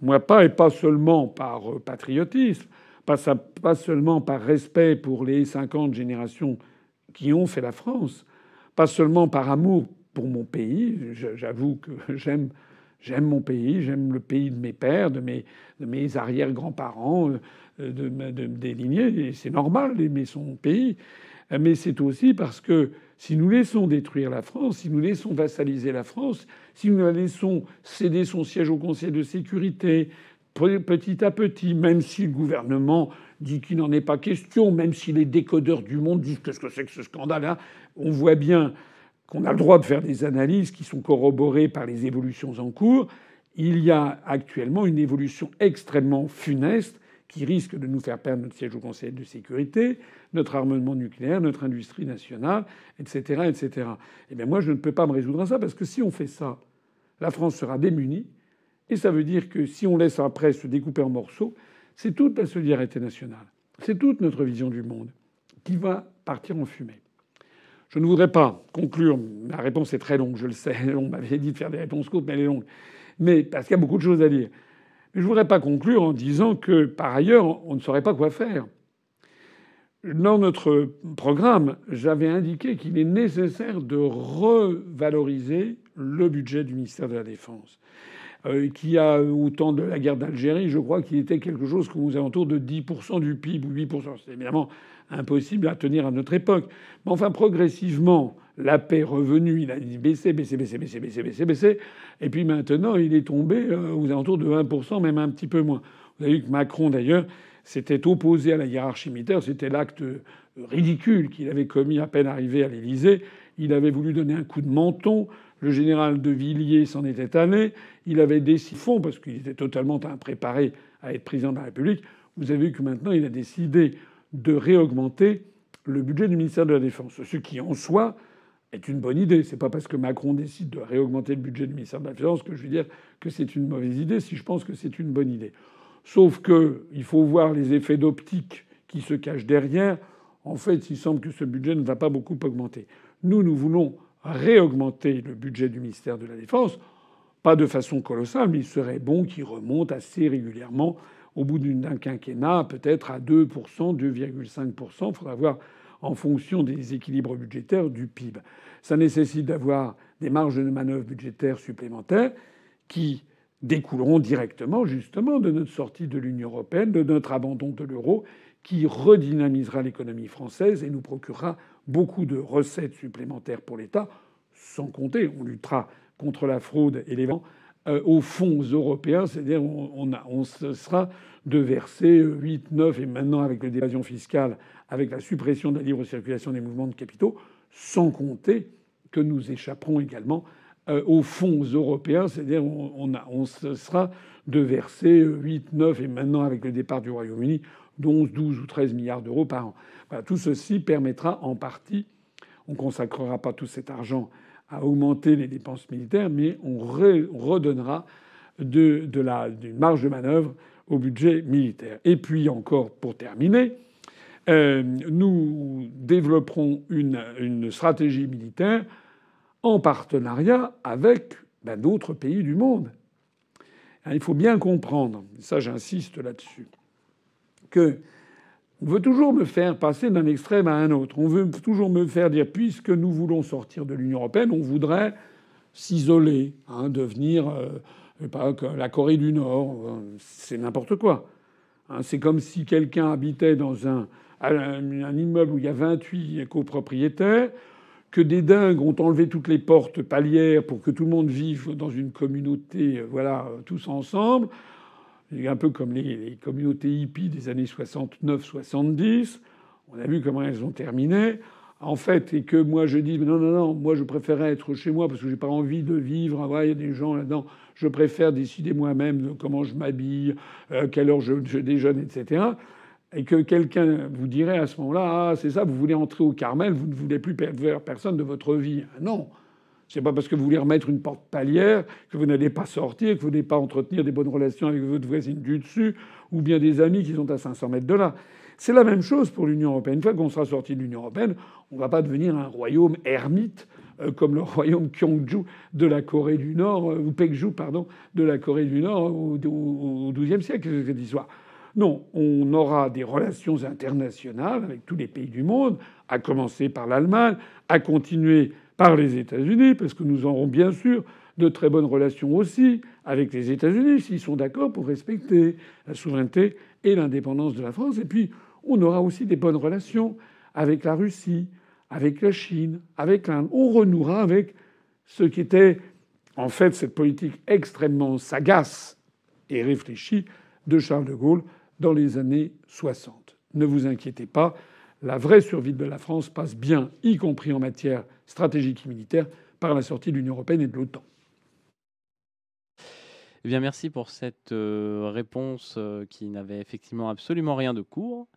Moi pas, et pas seulement par euh, patriotisme, pas, pas seulement par respect pour les 50 générations qui ont fait la France, pas seulement par amour pour mon pays. J'avoue que j'aime J'aime mon pays, j'aime le pays de mes pères, de mes, de arrière-grands-parents, euh, de, de, des lignées. Et c'est normal d'aimer son pays. Mais c'est aussi parce que si nous laissons détruire la France, si nous laissons vassaliser la France, si nous la laissons céder son siège au Conseil de sécurité, petit à petit, même si le gouvernement dit qu'il n'en est pas question, même si les décodeurs du monde disent qu'est-ce que c'est que ce scandale-là, on voit bien qu'on a le droit de faire des analyses qui sont corroborées par les évolutions en cours, il y a actuellement une évolution extrêmement funeste qui risque de nous faire perdre notre siège au Conseil de sécurité, notre armement nucléaire, notre industrie nationale, etc., etc. Eh bien, moi, je ne peux pas me résoudre à ça parce que si on fait ça, la France sera démunie et ça veut dire que si on laisse après se découper en morceaux, c'est toute la solidarité nationale, c'est toute notre vision du monde qui va partir en fumée. Je ne voudrais pas conclure. Ma réponse est très longue, je le sais. On m'avait dit de faire des réponses courtes, mais elle est longue. Mais parce qu'il y a beaucoup de choses à dire. Mais je ne voudrais pas conclure en disant que, par ailleurs, on ne saurait pas quoi faire. Dans notre programme, j'avais indiqué qu'il est nécessaire de revaloriser le budget du ministère de la Défense. Euh, qui a, au temps de la guerre d'Algérie, je crois qu'il était quelque chose comme aux alentours de 10% du PIB ou 8%. C'est évidemment impossible à tenir à notre époque. Mais enfin, progressivement, la paix revenue. Il a dit baisser, baisser, baisser, baisser, baisser, baisser, baisser. Et puis maintenant, il est tombé euh, aux alentours de 1%, même un petit peu moins. Vous avez vu que Macron, d'ailleurs, s'était opposé à la hiérarchie militaire. C'était l'acte ridicule qu'il avait commis à peine arrivé à l'Élysée. Il avait voulu donner un coup de menton. Le général de Villiers s'en était allé. Il avait décidé, fond, parce qu'il était totalement impréparé à être président de la République. Vous avez vu que maintenant, il a décidé de réaugmenter le budget du ministère de la Défense. Ce qui, en soi, est une bonne idée. C'est pas parce que Macron décide de réaugmenter le budget du ministère de la Défense que je vais dire que c'est une mauvaise idée, si je pense que c'est une bonne idée. Sauf que il faut voir les effets d'optique qui se cachent derrière. En fait, il semble que ce budget ne va pas beaucoup augmenter. Nous, nous voulons réaugmenter le budget du ministère de la Défense, pas de façon colossale, mais il serait bon qu'il remonte assez régulièrement au bout d'un quinquennat, peut-être à 2%, 2,5%. Il faudra voir en fonction des équilibres budgétaires du PIB. Ça nécessite d'avoir des marges de manœuvre budgétaires supplémentaires qui découleront directement justement de notre sortie de l'Union européenne, de notre abandon de l'euro, qui redynamisera l'économie française et nous procurera beaucoup de recettes supplémentaires pour l'État, sans compter, on luttera contre la fraude et les vents aux fonds européens, c'est-à-dire on, on, on sera de verser 8, 9 et maintenant avec l'évasion fiscale, avec la suppression de la libre circulation des mouvements de capitaux, sans compter que nous échapperons également euh, aux fonds européens, c'est-à-dire on, on, on sera de verser 8, 9 et maintenant avec le départ du Royaume-Uni, 11, 12 ou 13 milliards d'euros par an. tout ceci permettra en partie, on consacrera pas tout cet argent à augmenter les dépenses militaires, mais on redonnera de, la, marge de manœuvre au budget militaire. Et puis encore, pour terminer, euh, nous développerons une, stratégie militaire en partenariat avec ben, d'autres pays du monde. Il faut bien comprendre, ça j'insiste là-dessus, que on veut toujours me faire passer d'un extrême à un autre. On veut toujours me faire dire, puisque nous voulons sortir de l'Union européenne, on voudrait s'isoler, hein, devenir euh, la Corée du Nord. C'est n'importe quoi. Hein, c'est comme si quelqu'un habitait dans un, un, immeuble où il y a 28 copropriétaires, que des dingues ont enlevé toutes les portes palières pour que tout le monde vive dans une communauté, euh, voilà, tous ensemble un peu comme les, communautés hippies des années 69-70. On a vu comment elles ont terminé. En fait, et que moi je dis non, non, non, moi je préférais être chez moi parce que j'ai pas envie de vivre. Ah il y a des gens là-dedans. Je préfère décider moi-même comment je m'habille, euh, quelle heure je, je, déjeune, etc. Et que quelqu'un vous dirait à ce moment-là, ah, c'est ça, vous voulez entrer au Carmel, vous ne voulez plus perdre personne de votre vie. Non. C'est pas parce que vous voulez remettre une porte palière que vous n'allez pas sortir, que vous n'allez pas entretenir des bonnes relations avec votre voisine du dessus, ou bien des amis qui sont à 500 mètres de là. C'est la même chose pour l'Union européenne. Une fois qu'on sera sorti de l'Union européenne, on ne va pas devenir un royaume ermite euh, comme le royaume Gyeongju de la Corée du Nord, euh, ou Pekju, pardon, de la Corée du Nord au XIIe siècle, cette histoire. Non, on aura des relations internationales avec tous les pays du monde, à commencer par l'Allemagne, à continuer par les États-Unis, parce que nous aurons bien sûr de très bonnes relations aussi avec les États-Unis, s'ils sont d'accord pour respecter la souveraineté et l'indépendance de la France. Et puis, on aura aussi des bonnes relations avec la Russie, avec la Chine, avec l'Inde. On renouera avec ce qui était en fait cette politique extrêmement sagace et réfléchie de Charles de Gaulle dans les années 60. Ne vous inquiétez pas, la vraie survie de la France passe bien, y compris en matière stratégique et militaire, par la sortie de l'Union européenne et de l'OTAN. Eh bien, merci pour cette euh, réponse euh, qui n'avait effectivement absolument rien de court.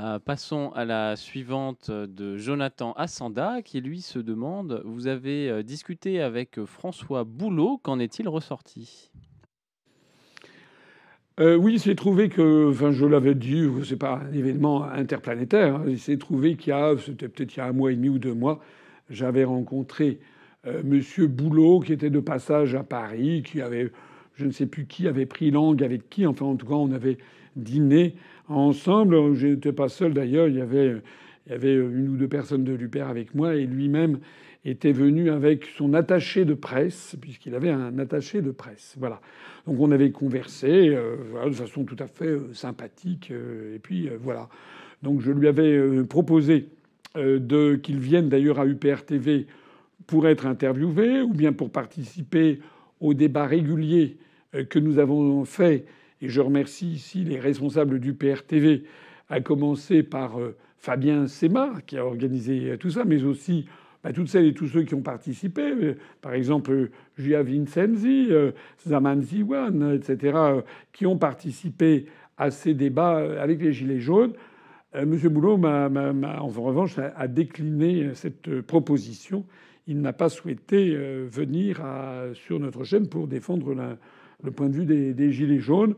Euh, passons à la suivante de Jonathan Assanda, qui lui se demande Vous avez discuté avec François Boulot, qu'en est-il ressorti? Euh, oui, il s'est trouvé que, enfin, je l'avais dit, c'est pas un événement interplanétaire. Hein, il s'est trouvé qu'il y a, c'était peut-être il y a un mois et demi ou deux mois, j'avais rencontré euh, Monsieur Boulot, qui était de passage à Paris, qui avait, je ne sais plus qui avait pris langue avec qui. Enfin, en tout cas, on avait dîné ensemble. Je n'étais pas seul d'ailleurs. Il y avait, il y avait une ou deux personnes de l'UPER avec moi et lui-même était venu avec son attaché de presse, puisqu'il avait un attaché de presse. Voilà. Donc on avait conversé euh, de façon tout à fait euh, sympathique. Euh, et puis voilà. Donc je lui avais proposé de qu'il vienne d'ailleurs à UPR TV pour être interviewé ou bien pour participer aux débats réguliers que nous avons faits et je remercie ici les responsables du PRTV, à commencer par Fabien Sema, qui a organisé tout ça, mais aussi bah, toutes celles et tous ceux qui ont participé. Par exemple, Gia Vincenzi, Zaman Ziwan, etc., qui ont participé à ces débats avec les Gilets jaunes. Monsieur Boulot, m'a, en revanche, a décliné cette proposition il n'a pas souhaité euh, venir sur notre chaîne pour défendre le point de vue des, Gilets jaunes.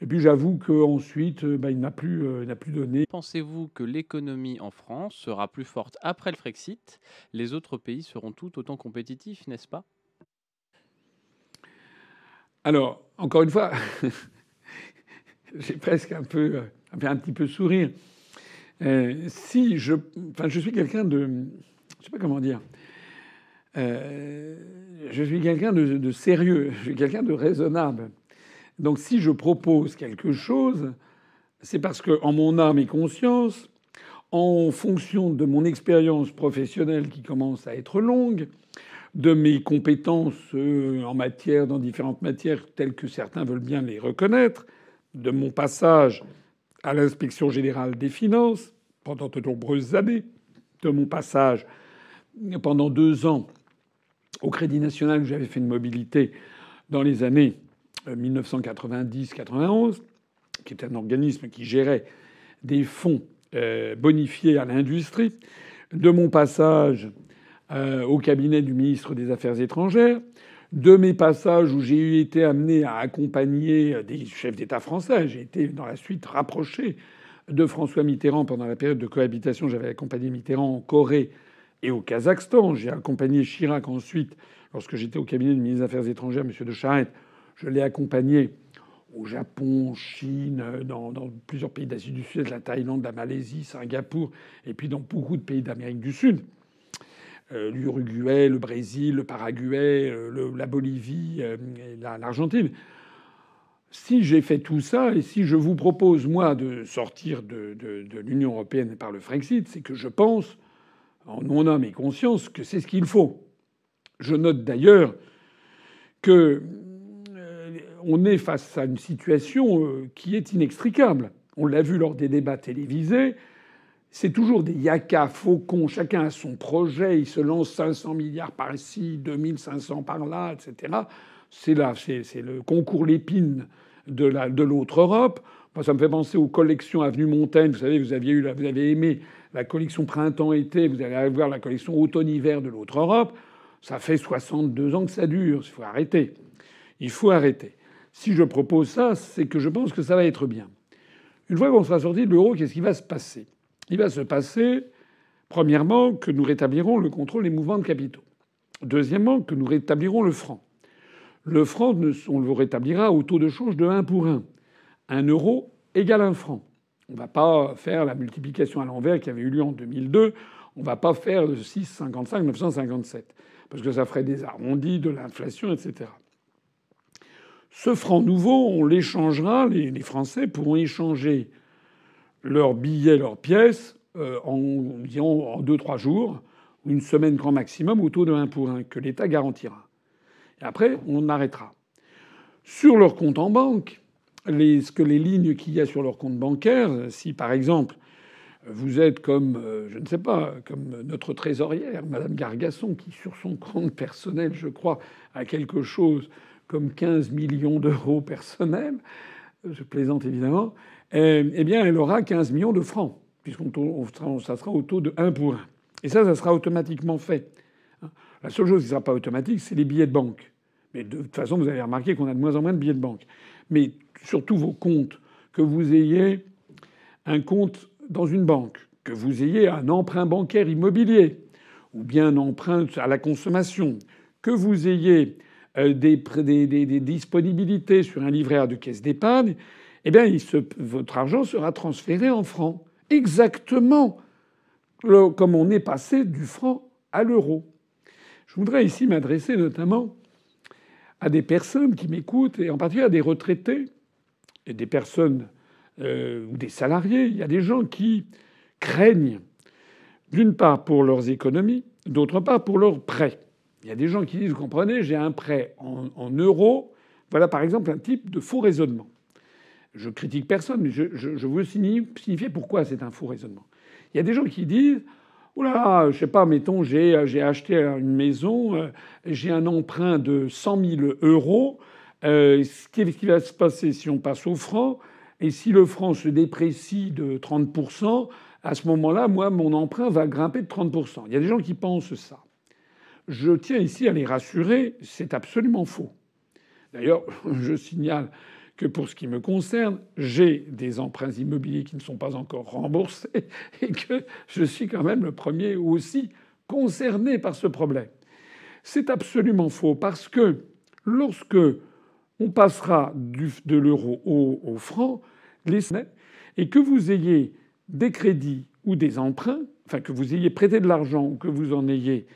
Et puis j'avoue qu'ensuite, euh, bah, il n'a plus, euh, n'a plus donné. Pensez-vous que l'économie en France sera plus forte après le Frexit? Les autres pays seront tout autant compétitifs, n'est-ce pas? Alors, encore une fois, j'ai presque un peu, un petit peu sourire. si je, enfin, je suis quelqu'un de, je sais pas comment dire. Euh, je suis quelqu'un de, sérieux, je suis quelqu'un de raisonnable. Donc si je propose quelque chose, c'est parce que en mon âme et conscience, en fonction de mon expérience professionnelle qui commence à être longue, de mes compétences euh, en matière, dans différentes matières telles que certains veulent bien les reconnaître, de mon passage à l'inspection générale des finances pendant de nombreuses années, de mon passage pendant deux ans au Crédit National où j'avais fait une mobilité dans les années 1990-91, euh, qui était un organisme qui gérait des fonds euh, bonifiés à l'industrie, de mon passage euh, au cabinet du ministre des Affaires étrangères, de mes passages où j'ai été amené à accompagner des chefs d'État français. J'ai été dans la suite rapproché de François Mitterrand pendant la période de cohabitation. J'avais accompagné Mitterrand en Corée et au Kazakhstan. J'ai accompagné Chirac ensuite, lorsque j'étais au cabinet du ministre des Affaires étrangères, M. de Charette. Je l'ai accompagné au Japon, Chine, dans, plusieurs pays d'Asie du Sud, la Thaïlande, la Malaisie, Singapour, et puis dans beaucoup de pays d'Amérique du Sud. Euh, L'Uruguay, le Brésil, le Paraguay, euh, la Bolivie, euh, l'Argentine. Si j'ai fait tout ça, et si je vous propose, moi, de sortir de, de l'Union européenne par le Frexit, c'est que je pense en mon âme et conscience que c'est ce qu'il faut. Je note d'ailleurs que on est face à une situation euh, qui est inextricable. On l'a vu lors des débats télévisés. C'est toujours des yaka faucons. Chacun a son projet. Il se lance 500 milliards par ici, 2500 par là, etc. C'est là, c'est le concours l'épine de l'autre Europe. Ça me fait penser aux collections Avenue Montaigne. Vous savez, vous aviez eu, vous avez aimé la collection printemps-été, vous allez aller voir la collection automne-hiver de l'autre Europe. Ça fait 62 ans que ça dure. Il faut arrêter. Il faut arrêter. Si je propose ça, c'est que je pense que ça va être bien. Une fois qu'on sera sorti de l'euro, qu'est-ce qui va se passer? Il va se passer, premièrement, que nous rétablirons le contrôle des mouvements de capitaux. Deuxièmement, que nous rétablirons le franc. Le franc, on le rétablira au taux de change de 1 pour 1. Un euro égale un franc. On ne va pas faire la multiplication à l'envers qui avait eu lieu en 2002. On ne va pas faire 6,55, 957. Parce que ça ferait des arrondis, de l'inflation, etc. Ce franc nouveau, on l'échangera, les, Français pourront échanger leurs billets, leurs pièces euh, en, disons, en deux, trois jours, une semaine grand maximum, au taux de 1 pour 1, que l'État garantira. Et après, on arrêtera. Sur leur compte en banque, les, ce que les lignes qu'il y a sur leur compte bancaire, si par exemple vous êtes comme, euh, je ne sais pas, comme notre trésorière, Madame Gargasson, qui sur son compte personnel, je crois, a quelque chose comme 15 millions d'euros personnels, je plaisante évidemment, eh, eh bien elle aura 15 millions de francs, puisqu'on ça sera au taux de 1 pour 1. Et ça, ça sera automatiquement fait. La seule chose qui ne sera pas automatique, c'est les billets de banque. Mais de toute façon, vous avez remarqué qu'on a de moins en moins de billets de banque. Mais sur tous vos comptes, que vous ayez un compte dans une banque, que vous ayez un emprunt bancaire immobilier, ou bien un emprunt à la consommation, que vous ayez euh, des, disponibilités sur un livret A de caisse d'épargne, eh bien, votre argent sera transféré en francs. Exactement comme on est passé du franc à l'euro. Je voudrais ici m'adresser notamment à des personnes qui m'écoutent, et en particulier à des retraités et des personnes euh, ou des salariés. Il y a des gens qui craignent, d'une part pour leurs économies, d'autre part pour leurs prêts. Il y a des gens qui disent, vous comprenez, j'ai un prêt en, euros. Voilà par exemple un type de faux raisonnement. je critique personne, mais je, veux signifier pourquoi c'est un faux raisonnement. Il y a des gens qui disent Oh là, je sais pas, mettons, j'ai, acheté une maison, euh, j'ai un emprunt de 100 000 euros. Euh, qu'est-ce qui va se passer si on passe au franc? Et si le franc se déprécie de 30%, à ce moment-là, moi, mon emprunt va grimper de 30%. Il y a des gens qui pensent ça. Je tiens ici à les rassurer, c'est absolument faux. D'ailleurs, je signale que pour ce qui me concerne, j'ai des emprunts immobiliers qui ne sont pas encore remboursés et que je suis quand même le premier aussi concerné par ce problème. C'est absolument faux parce que lorsque on passera de l'euro au, franc, les et que vous ayez des crédits ou des emprunts, enfin que vous ayez prêté de l'argent ou que vous en ayez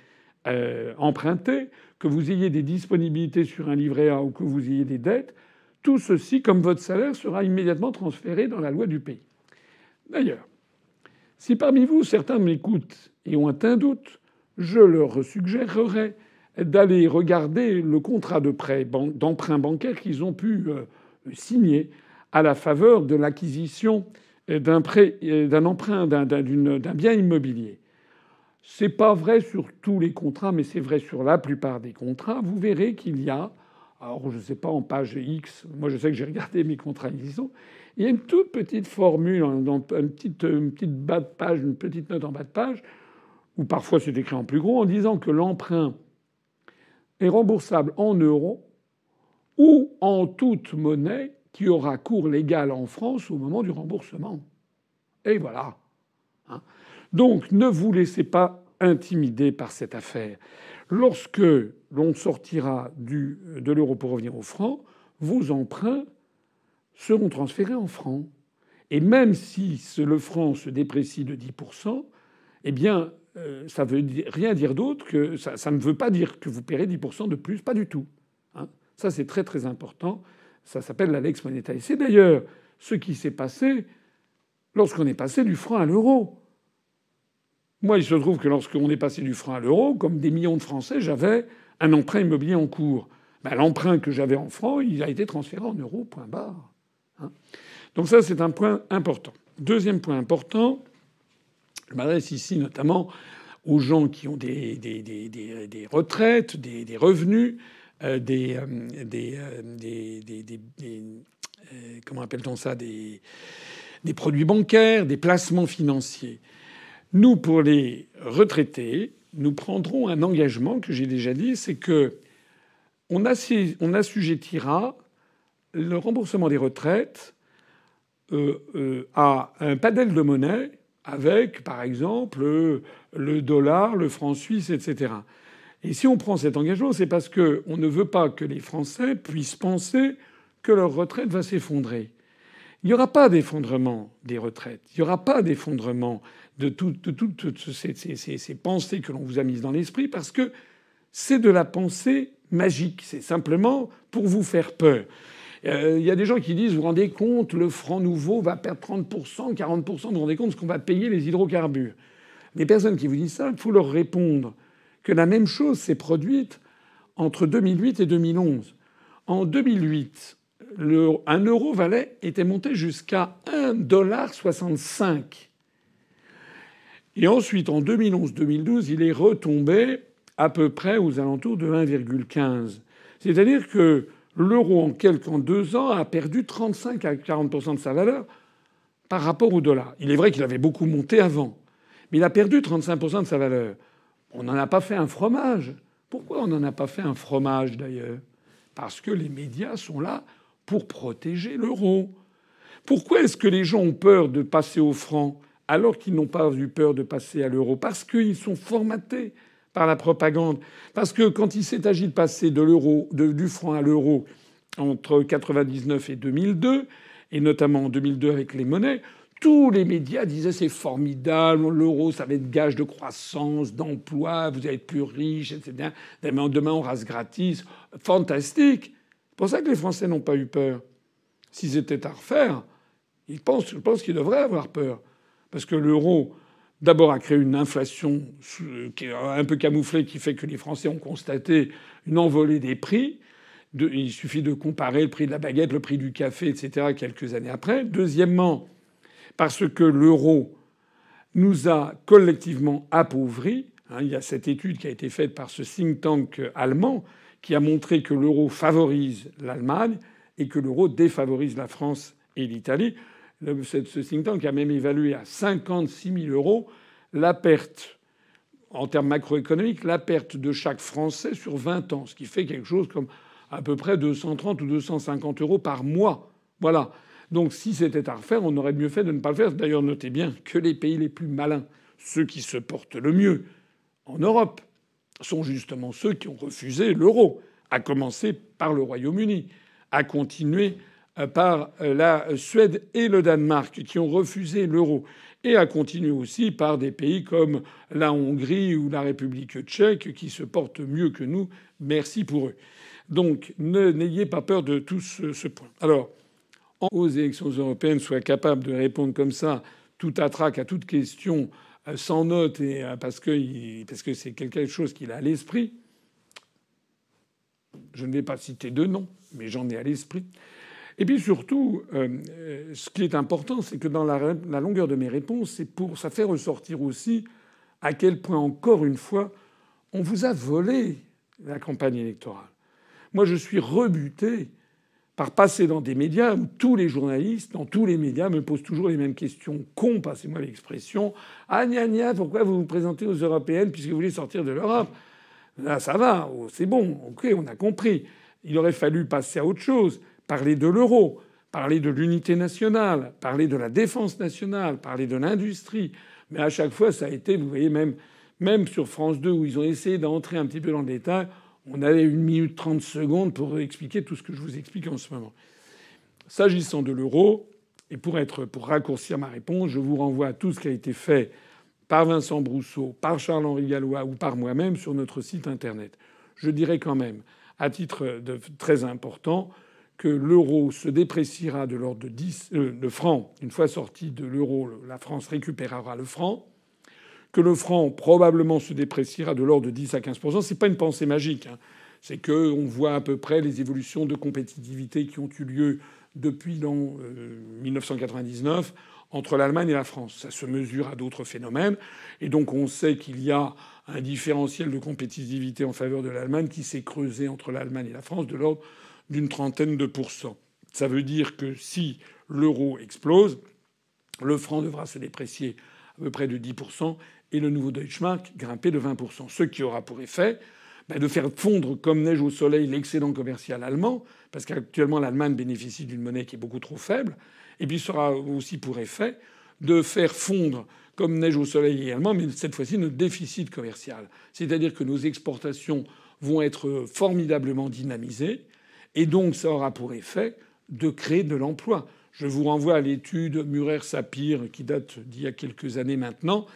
euh, emprunté, que vous ayez des disponibilités sur un livret A ou que vous ayez des dettes, tout ceci, comme votre salaire, sera immédiatement transféré dans la loi du pays. D'ailleurs, si parmi vous certains m'écoutent et ont un doute, je leur suggérerais d'aller regarder le contrat de prêt d'emprunt bancaire qu'ils ont pu euh, signer à la faveur de l'acquisition prêt, d'un emprunt d'un bien immobilier. C'est pas vrai sur tous les contrats, mais c'est vrai sur la plupart des contrats. Vous verrez qu'il y a alors je ne sais pas, en page X, moi je sais que j'ai regardé mes contrats existants, il y a une toute petite formule, dans une petite, petite bas de page, une petite note en bas de page, ou parfois c'est écrit en plus gros, en disant que l'emprunt est remboursable en euros ou en toute monnaie qui aura cours légal en France au moment du remboursement. Et voilà. Hein. Donc ne vous laissez pas intimider par cette affaire. Lorsque l'on sortira de l'euro pour revenir au franc, vos emprunts seront transférés en francs. Et même si le franc se déprécie de 10%, eh bien, euh, ça veut rien dire d'autre que ça, ne veut pas dire que vous paierez 10% de plus, pas du tout. Hein. ça, c'est très très important. Ça s'appelle la lex monetaire. C'est d'ailleurs ce qui s'est passé lorsqu'on est passé du franc à l'euro. Moi, il se trouve que lorsqu'on est passé du franc à l'euro, comme des millions de Français, j'avais un emprunt immobilier en cours. Ben, L'emprunt que j'avais en francs, il a été transféré en euros, point barre. Hein. Donc ça, c'est un point important. Deuxième point important, je m'adresse ici notamment aux gens qui ont des, retraites, des, revenus, des, comment appelle-t-on ça, des produits bancaires, des placements financiers. Nous, pour les retraités, nous prendrons un engagement que j'ai déjà dit, c'est que on, assujettira le remboursement des retraites euh, euh, à un panel de monnaie avec, par exemple, le dollar, le franc suisse, etc. Et si on prend cet engagement, c'est parce qu'on ne veut pas que les Français puissent penser que leur retraite va s'effondrer. Il n'y aura pas d'effondrement des retraites. Il n'y aura pas d'effondrement de, toutes ces, pensées que l'on vous a mises dans l'esprit, parce que c'est de la pensée magique. C'est simplement pour vous faire peur. Euh, il y a des gens qui disent, vous vous rendez compte, le franc nouveau va perdre 30%, 40%, vous vous rendez compte ce qu'on va payer les hydrocarbures. Les personnes qui vous disent ça, il faut leur répondre que la même chose s'est produite entre 2008 et 2011. En 2008, le, un euro valait était monté jusqu'à 1,65$. Et ensuite, en 2011-2012, il est retombé à peu près aux alentours de 1,15. C'est-à-dire que l'euro, en quelques deux ans, a perdu 35 à 40 de sa valeur par rapport au dollar. Il est vrai qu'il avait beaucoup monté avant, mais il a perdu 35% de sa valeur. On n'en a pas fait un fromage. Pourquoi on n'en a pas fait un fromage d'ailleurs? Parce que les médias sont là pour protéger l'euro. Pourquoi est-ce que les gens ont peur de passer au franc? Alors qu'ils n'ont pas eu peur de passer à l'euro Parce qu'ils sont formatés par la propagande. Parce que quand il s'est agi de passer de l'euro, du franc à l'euro entre 1999 et 2002, et notamment en 2002 avec les monnaies, tous les médias disaient c'est formidable, l'euro ça va être gage de croissance, d'emploi, vous allez être plus riche, etc. Demain on rase gratis, fantastique. C'est pour ça que les Français n'ont pas eu peur. S'ils étaient à refaire, ils pensent, je pense qu'ils devraient avoir peur. Parce que l'euro, d'abord, a créé une inflation un peu camouflée qui fait que les Français ont constaté une envolée des prix. il suffit de comparer le prix de la baguette, le prix du café, etc. quelques années après. Deuxièmement, parce que l'euro nous a collectivement appauvris. Hein, il y a cette étude qui a été faite par ce think tank allemand qui a montré que l'euro favorise l'Allemagne et que l'euro défavorise la France et l'Italie. Ce think tank a même évalué à 56 000 euros la perte, en termes macroéconomiques, la perte de chaque Français sur 20 ans, ce qui fait quelque chose comme à peu près 230 ou 250 euros par mois. Voilà. Donc si c'était à refaire, on aurait mieux fait de ne pas le faire. D'ailleurs, notez bien que les pays les plus malins, ceux qui se portent le mieux en Europe, sont justement ceux qui ont refusé l'euro, à commencer par le Royaume-Uni, à continuer par euh, la Suède et le Danemark, qui ont refusé l'euro, et à continuer aussi par des pays comme la Hongrie ou la République tchèque, qui se portent mieux que nous. Merci pour eux. Donc n'ayez pas peur de tout ce, point. Alors, aux élections européennes, soient capables de répondre comme ça, tout trac à toute question, euh, sans note, et euh, parce que parce que c'est quelque chose qu'il a à l'esprit. Je ne vais pas citer de nom, mais j'en ai à l'esprit. Et puis surtout, euh, ce qui est important, c'est que dans la, longueur de mes réponses, ça fait ressortir aussi à quel point, encore une fois, on vous a volé la campagne électorale. Moi, je suis rebuté par passer dans des médias où tous les journalistes, dans tous les médias, me posent toujours les mêmes questions cons, passez-moi l'expression. Ah, gna gna, pourquoi vous vous présentez aux européennes puisque vous voulez sortir de l'Europe? Là, ça va, oh, c'est bon, ok, on a compris. Il aurait fallu passer à autre chose, parler de l'euro, parler de l'unité nationale, parler de la défense nationale, parler de l'industrie. Mais à chaque fois, ça a été, vous voyez, même, sur France 2, où ils ont essayé d'entrer un petit peu dans le détail, on avait une minute trente secondes pour expliquer tout ce que je vous explique en ce moment. S'agissant de l'euro, et pour, raccourcir ma réponse, je vous renvoie à tout ce qui a été fait par Vincent Brousseau, par Charles-Henri Gallois ou par moi-même sur notre site internet. Je dirais quand même, à titre très important, que l'euro se dépréciera de l'ordre de 10, euh, le franc. Une fois sorti de l'euro, la France récupérera le franc que le franc probablement se dépréciera de l'ordre de 10 à 15 C'est pas une pensée magique. Hein. C'est que on voit à peu près les évolutions de compétitivité qui ont eu lieu depuis l'an 1999 euh, entre l'Allemagne et la France. Ça se mesure à d'autres phénomènes. Et donc on sait qu'il y a un différentiel de compétitivité en faveur de l'Allemagne qui s'est creusé entre l'Allemagne et la France de l'ordre d'une trentaine de pourcents. Ça veut dire que si l'euro explose, le franc devra se déprécier à peu près de 10% et le nouveau Deutschmark grimper de 20%. Ce qui aura pour effet ben, de faire fondre comme neige au soleil l'excédent commercial allemand, parce qu'actuellement l'Allemagne bénéficie d'une monnaie qui est beaucoup trop faible, et puis ça aura aussi pour effet de faire fondre comme neige au soleil également, mais cette fois-ci notre déficit commercial. C'est-à-dire que nos exportations vont être formidablement dynamisées, et donc ça aura pour effet de créer de l'emploi. Je vous renvoie à l'étude Murer-Sapir qui date d'il y a quelques années maintenant,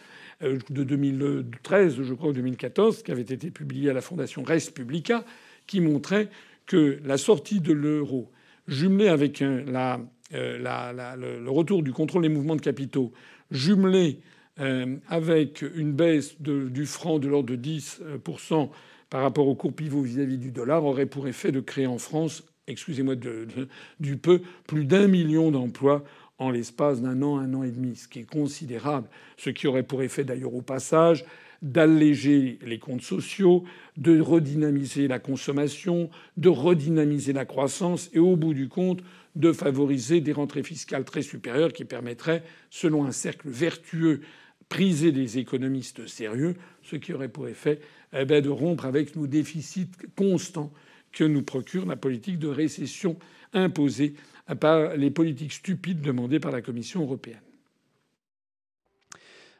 euh, de 2013, je crois, ou 2014, qui avait été publié à la Fondation Res Publica, qui montrait que la sortie de l'euro, jumelée avec euh, le retour du contrôle des mouvements de capitaux, jumelée euh, avec une baisse du franc de l'ordre de 10% par rapport au cours pivot vis-à-vis du dollar, aurait pour effet de créer en France, excusez-moi du peu, plus d'un million d'emplois en l'espace d'un an, un an et demi, ce qui est considérable, ce qui aurait pour effet d'ailleurs au passage d'alléger les comptes sociaux, de redynamiser la consommation, de redynamiser la croissance et au bout du compte de favoriser des rentrées fiscales très supérieures qui permettraient, selon un cercle vertueux prisé des économistes sérieux, ce qui aurait pour effet eh ben, de rompre avec nos déficits constants que nous procure la politique de récession imposée par les politiques stupides demandées par la Commission européenne.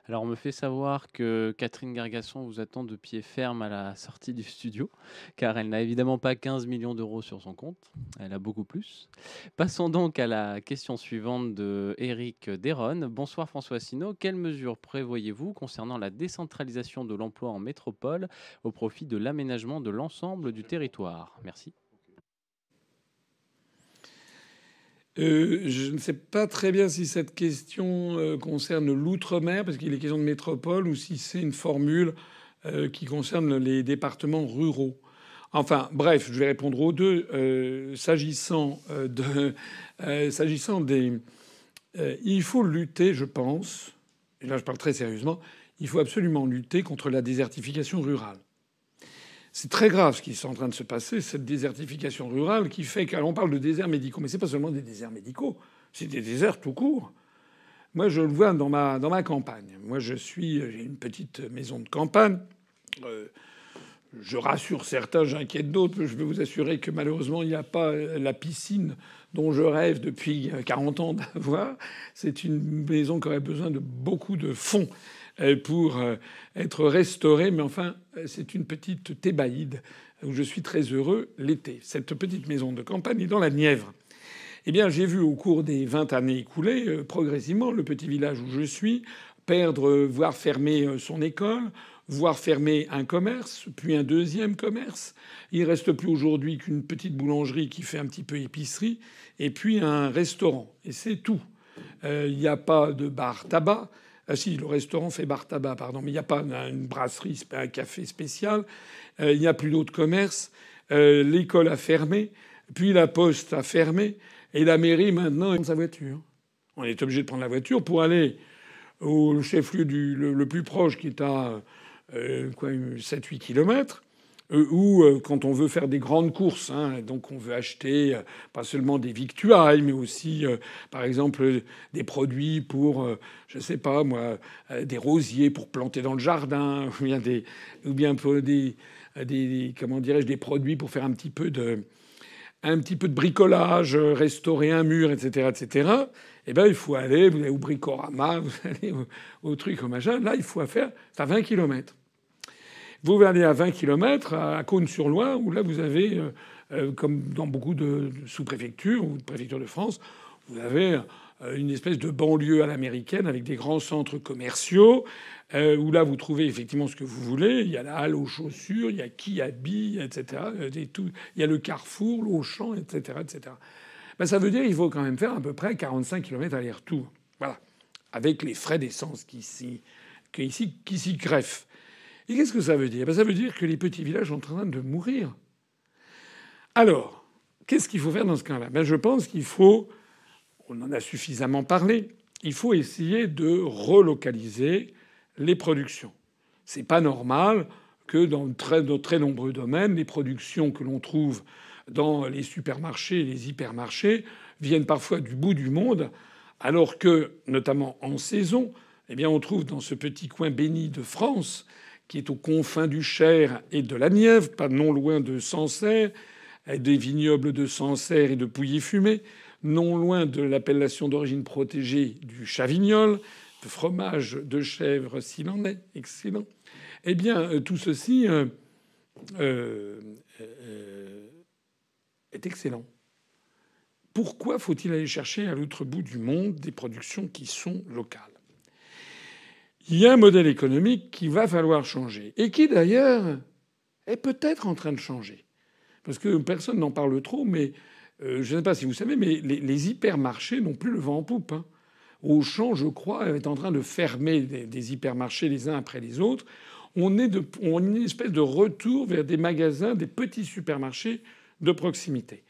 Alors, on me fait savoir que Catherine Gargasson vous attend de pied ferme à la sortie du studio, car elle n'a évidemment pas 15 millions d'euros sur son compte, elle a beaucoup plus. Passons donc à la question suivante de Eric Deron. Bonsoir François Sino, quelles mesures prévoyez-vous concernant la décentralisation de l'emploi en métropole au profit de l'aménagement de l'ensemble du territoire? Merci. Euh, je ne sais pas très bien si cette question euh, concerne l'outre-mer, parce qu'il est question de métropole, ou si c'est une formule euh, qui concerne les départements ruraux. Enfin, bref, je vais répondre aux deux. S'agissant de, s'agissant des, il faut lutter, je pense. Et là, je parle très sérieusement. Il faut absolument lutter contre la désertification rurale. C'est très grave ce qui est en train de se passer, cette désertification rurale qui fait qu'on parle de déserts médicaux, mais c'est pas seulement des déserts médicaux, c'est des déserts tout court. Moi, je le vois dans ma, dans ma campagne. Moi, je suis, j'ai une petite maison de campagne. Euh, je rassure certains, j'inquiète d'autres. Je peux vous assurer que malheureusement, il n'y a pas la piscine dont je rêve depuis 40 ans d'avoir. C'est une maison qui aurait besoin de beaucoup de fonds euh, pour euh, être restaurée. Mais enfin, c'est une petite thébaïde où je suis très heureux l'été. Cette petite maison de campagne est dans la Nièvre. Eh bien, j'ai vu au cours des 20 années écoulées, euh, progressivement, le petit village où je suis perdre, voire fermer son école, voire fermer un commerce, puis un deuxième commerce. Il reste plus aujourd'hui qu'une petite boulangerie qui fait un petit peu épicerie, et puis un restaurant. Et c'est tout. Euh, il n'y a pas de bar tabac. Ah si, le restaurant fait bar tabac, pardon, mais il n'y a pas une brasserie, un café spécial. Euh, il n'y a plus d'autres commerces. Euh, l'école a fermé, puis la poste a fermé, et la mairie maintenant a sa voiture. On est obligé de prendre la voiture pour aller au chef-lieu le, plus proche qui est à euh, quoi, 7-8 kilomètres. Euh, ou euh, quand on veut faire des grandes courses, hein, donc on veut acheter euh, pas seulement des victuailles, mais aussi, par exemple, des produits pour, je sais pas moi, des rosiers pour planter dans le jardin, ou bien des, ou bien des, comment dirais-je, des produits pour faire un petit peu de, un petit peu de bricolage, restaurer un mur, etc., etc. Eh ben, il faut aller, vous allez au bricorama, vous allez au, truc au machin. Là, il faut faire, c'est à 20 kilomètres. Vous allez à 20 km à Cône-sur-Loire, où là, vous avez, euh, euh, comme dans beaucoup de sous-préfectures ou de préfectures de France, vous avez euh, une espèce de banlieue à l'américaine avec des grands centres commerciaux où là vous trouvez effectivement ce que vous voulez. Il y a la halle aux chaussures, il y a qui habille, etc. Il y a le carrefour, l'Auchan, etc., etc. Ben, ça veut dire qu'il faut quand même faire à peu près 45 km aller-retour. Voilà. Avec les frais d'essence qui s'y, qui s'y greffent. Et qu'est-ce que ça veut dire? Ben, Ça veut dire que les petits villages sont en train de mourir. Alors, qu'est-ce qu'il faut faire dans ce cas-là? Ben, Je pense qu'il faut, on en a suffisamment parlé, il faut essayer de relocaliser les productions. C'est pas normal que dans très, de très nombreux domaines, les productions que l'on trouve dans les supermarchés et les hypermarchés viennent parfois du bout du monde, alors que, notamment en saison, eh bien, on trouve dans ce petit coin béni de France qui est aux confins du Cher et de la Nièvre, pas non loin de Sancerre, des vignobles de Sancerre et de Pouilly-Fumé, non loin de l'appellation d'origine protégée du Chavignol, de fromage de chèvre s'il en est, excellent. Eh bien, euh, tout ceci euh, euh, est excellent. Pourquoi faut-il aller chercher à l'autre bout du monde des productions qui sont locales? Il y a un modèle économique qui va falloir changer et qui d'ailleurs est peut-être en train de changer. Parce que personne n'en parle trop, mais euh, je ne sais pas si vous savez, mais les, hypermarchés n'ont plus le vent en poupe. Hein. Auchan, je crois, est en train de fermer des, hypermarchés les uns après les autres. On est, de, on est une espèce de retour vers des magasins, des petits supermarchés de proximité.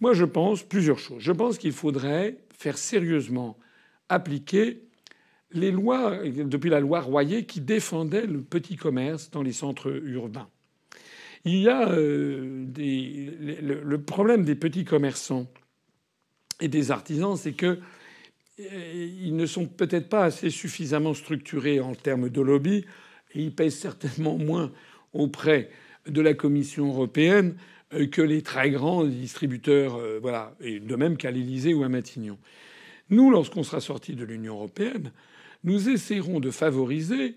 Moi, je pense plusieurs choses. Je pense qu'il faudrait faire sérieusement appliquer les lois, depuis la loi Royer, qui défendait le petit commerce dans les centres urbains. Il y a euh, le, problème des petits commerçants et des artisans, c'est que euh, ils ne sont peut-être pas assez suffisamment structurés en termes de lobby et ils pèsent certainement moins auprès de la Commission européenne euh, que les très grands distributeurs, voilà, et de même qu'à l'Élysée ou à Matignon. Nous, lorsqu'on sera sorti de l'Union européenne, nous essaierons de favoriser.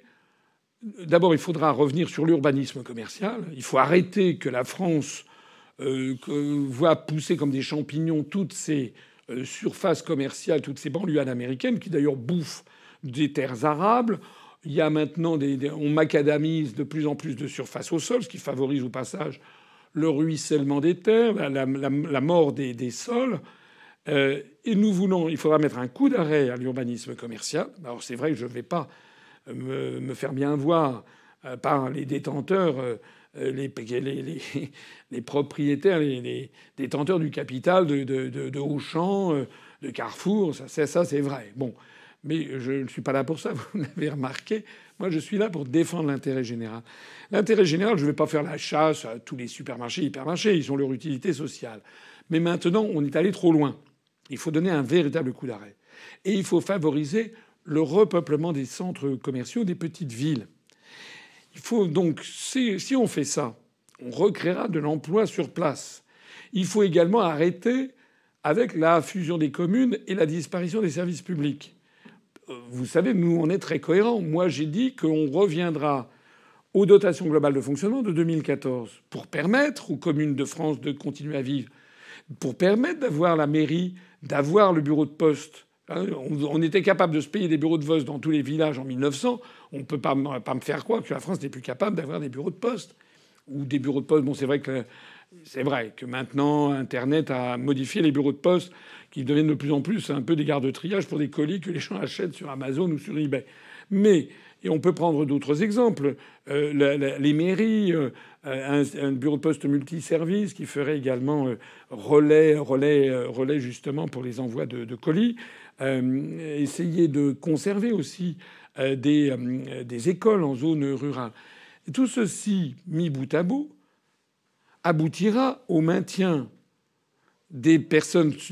D'abord, il faudra revenir sur l'urbanisme commercial. Il faut arrêter que la France euh, voit pousser comme des champignons toutes ces euh, surfaces commerciales, toutes ces banlieues américaines, qui d'ailleurs bouffent des terres arables. Il y a on macadamise de plus en plus de surface au sol, ce qui favorise au passage le ruissellement des terres, la, mort des sols. Euh, et nous voulons, il faudra mettre un coup d'arrêt à l'urbanisme commercial. Alors c'est vrai que je ne vais pas me, faire bien voir euh, par les détenteurs les, les, propriétaires, les, détenteurs du capital de, de, de, Auchan, de Carrefour. Ça, ça c'est vrai. Bon. Mais je ne suis pas là pour ça, vous l'avez remarqué. Moi, je suis là pour défendre l'intérêt général. L'intérêt général, je ne vais pas faire la chasse à tous les supermarchés, hypermarchés. Ils ont leur utilité sociale. Mais maintenant, on est allé trop loin. Il faut donner un véritable coup d'arrêt. Et il faut favoriser le repeuplement des centres commerciaux des petites villes. Il faut donc, si, on fait ça, on recréera de l'emploi sur place. Il faut également arrêter avec la fusion des communes et la disparition des services publics. Vous savez, nous, on est très cohérents. Moi, j'ai dit qu'on reviendra aux dotations globales de fonctionnement de 2014 pour permettre aux communes de France de continuer à vivre, pour permettre d'avoir la mairie, d'avoir le bureau de poste. Hein, on était capable de se payer des bureaux de poste dans tous les villages en 1900. On ne peut pas, me faire croire que la France n'est plus capable d'avoir des bureaux de poste. Ou des bureaux de poste. Bon, c'est vrai que vrai que maintenant Internet a modifié les bureaux de poste qui deviennent de plus en plus un peu des gardes de triage pour des colis que les gens achètent sur Amazon ou sur eBay. Mais et on peut prendre d'autres exemples. Euh, les mairies, euh, un, bureau de poste multiservice qui ferait également euh, relais, relais, relais justement pour les envois de, colis. essayer de conserver aussi des, des écoles en zone rurale. Tout ceci mis bout à bout aboutira au maintien des personnes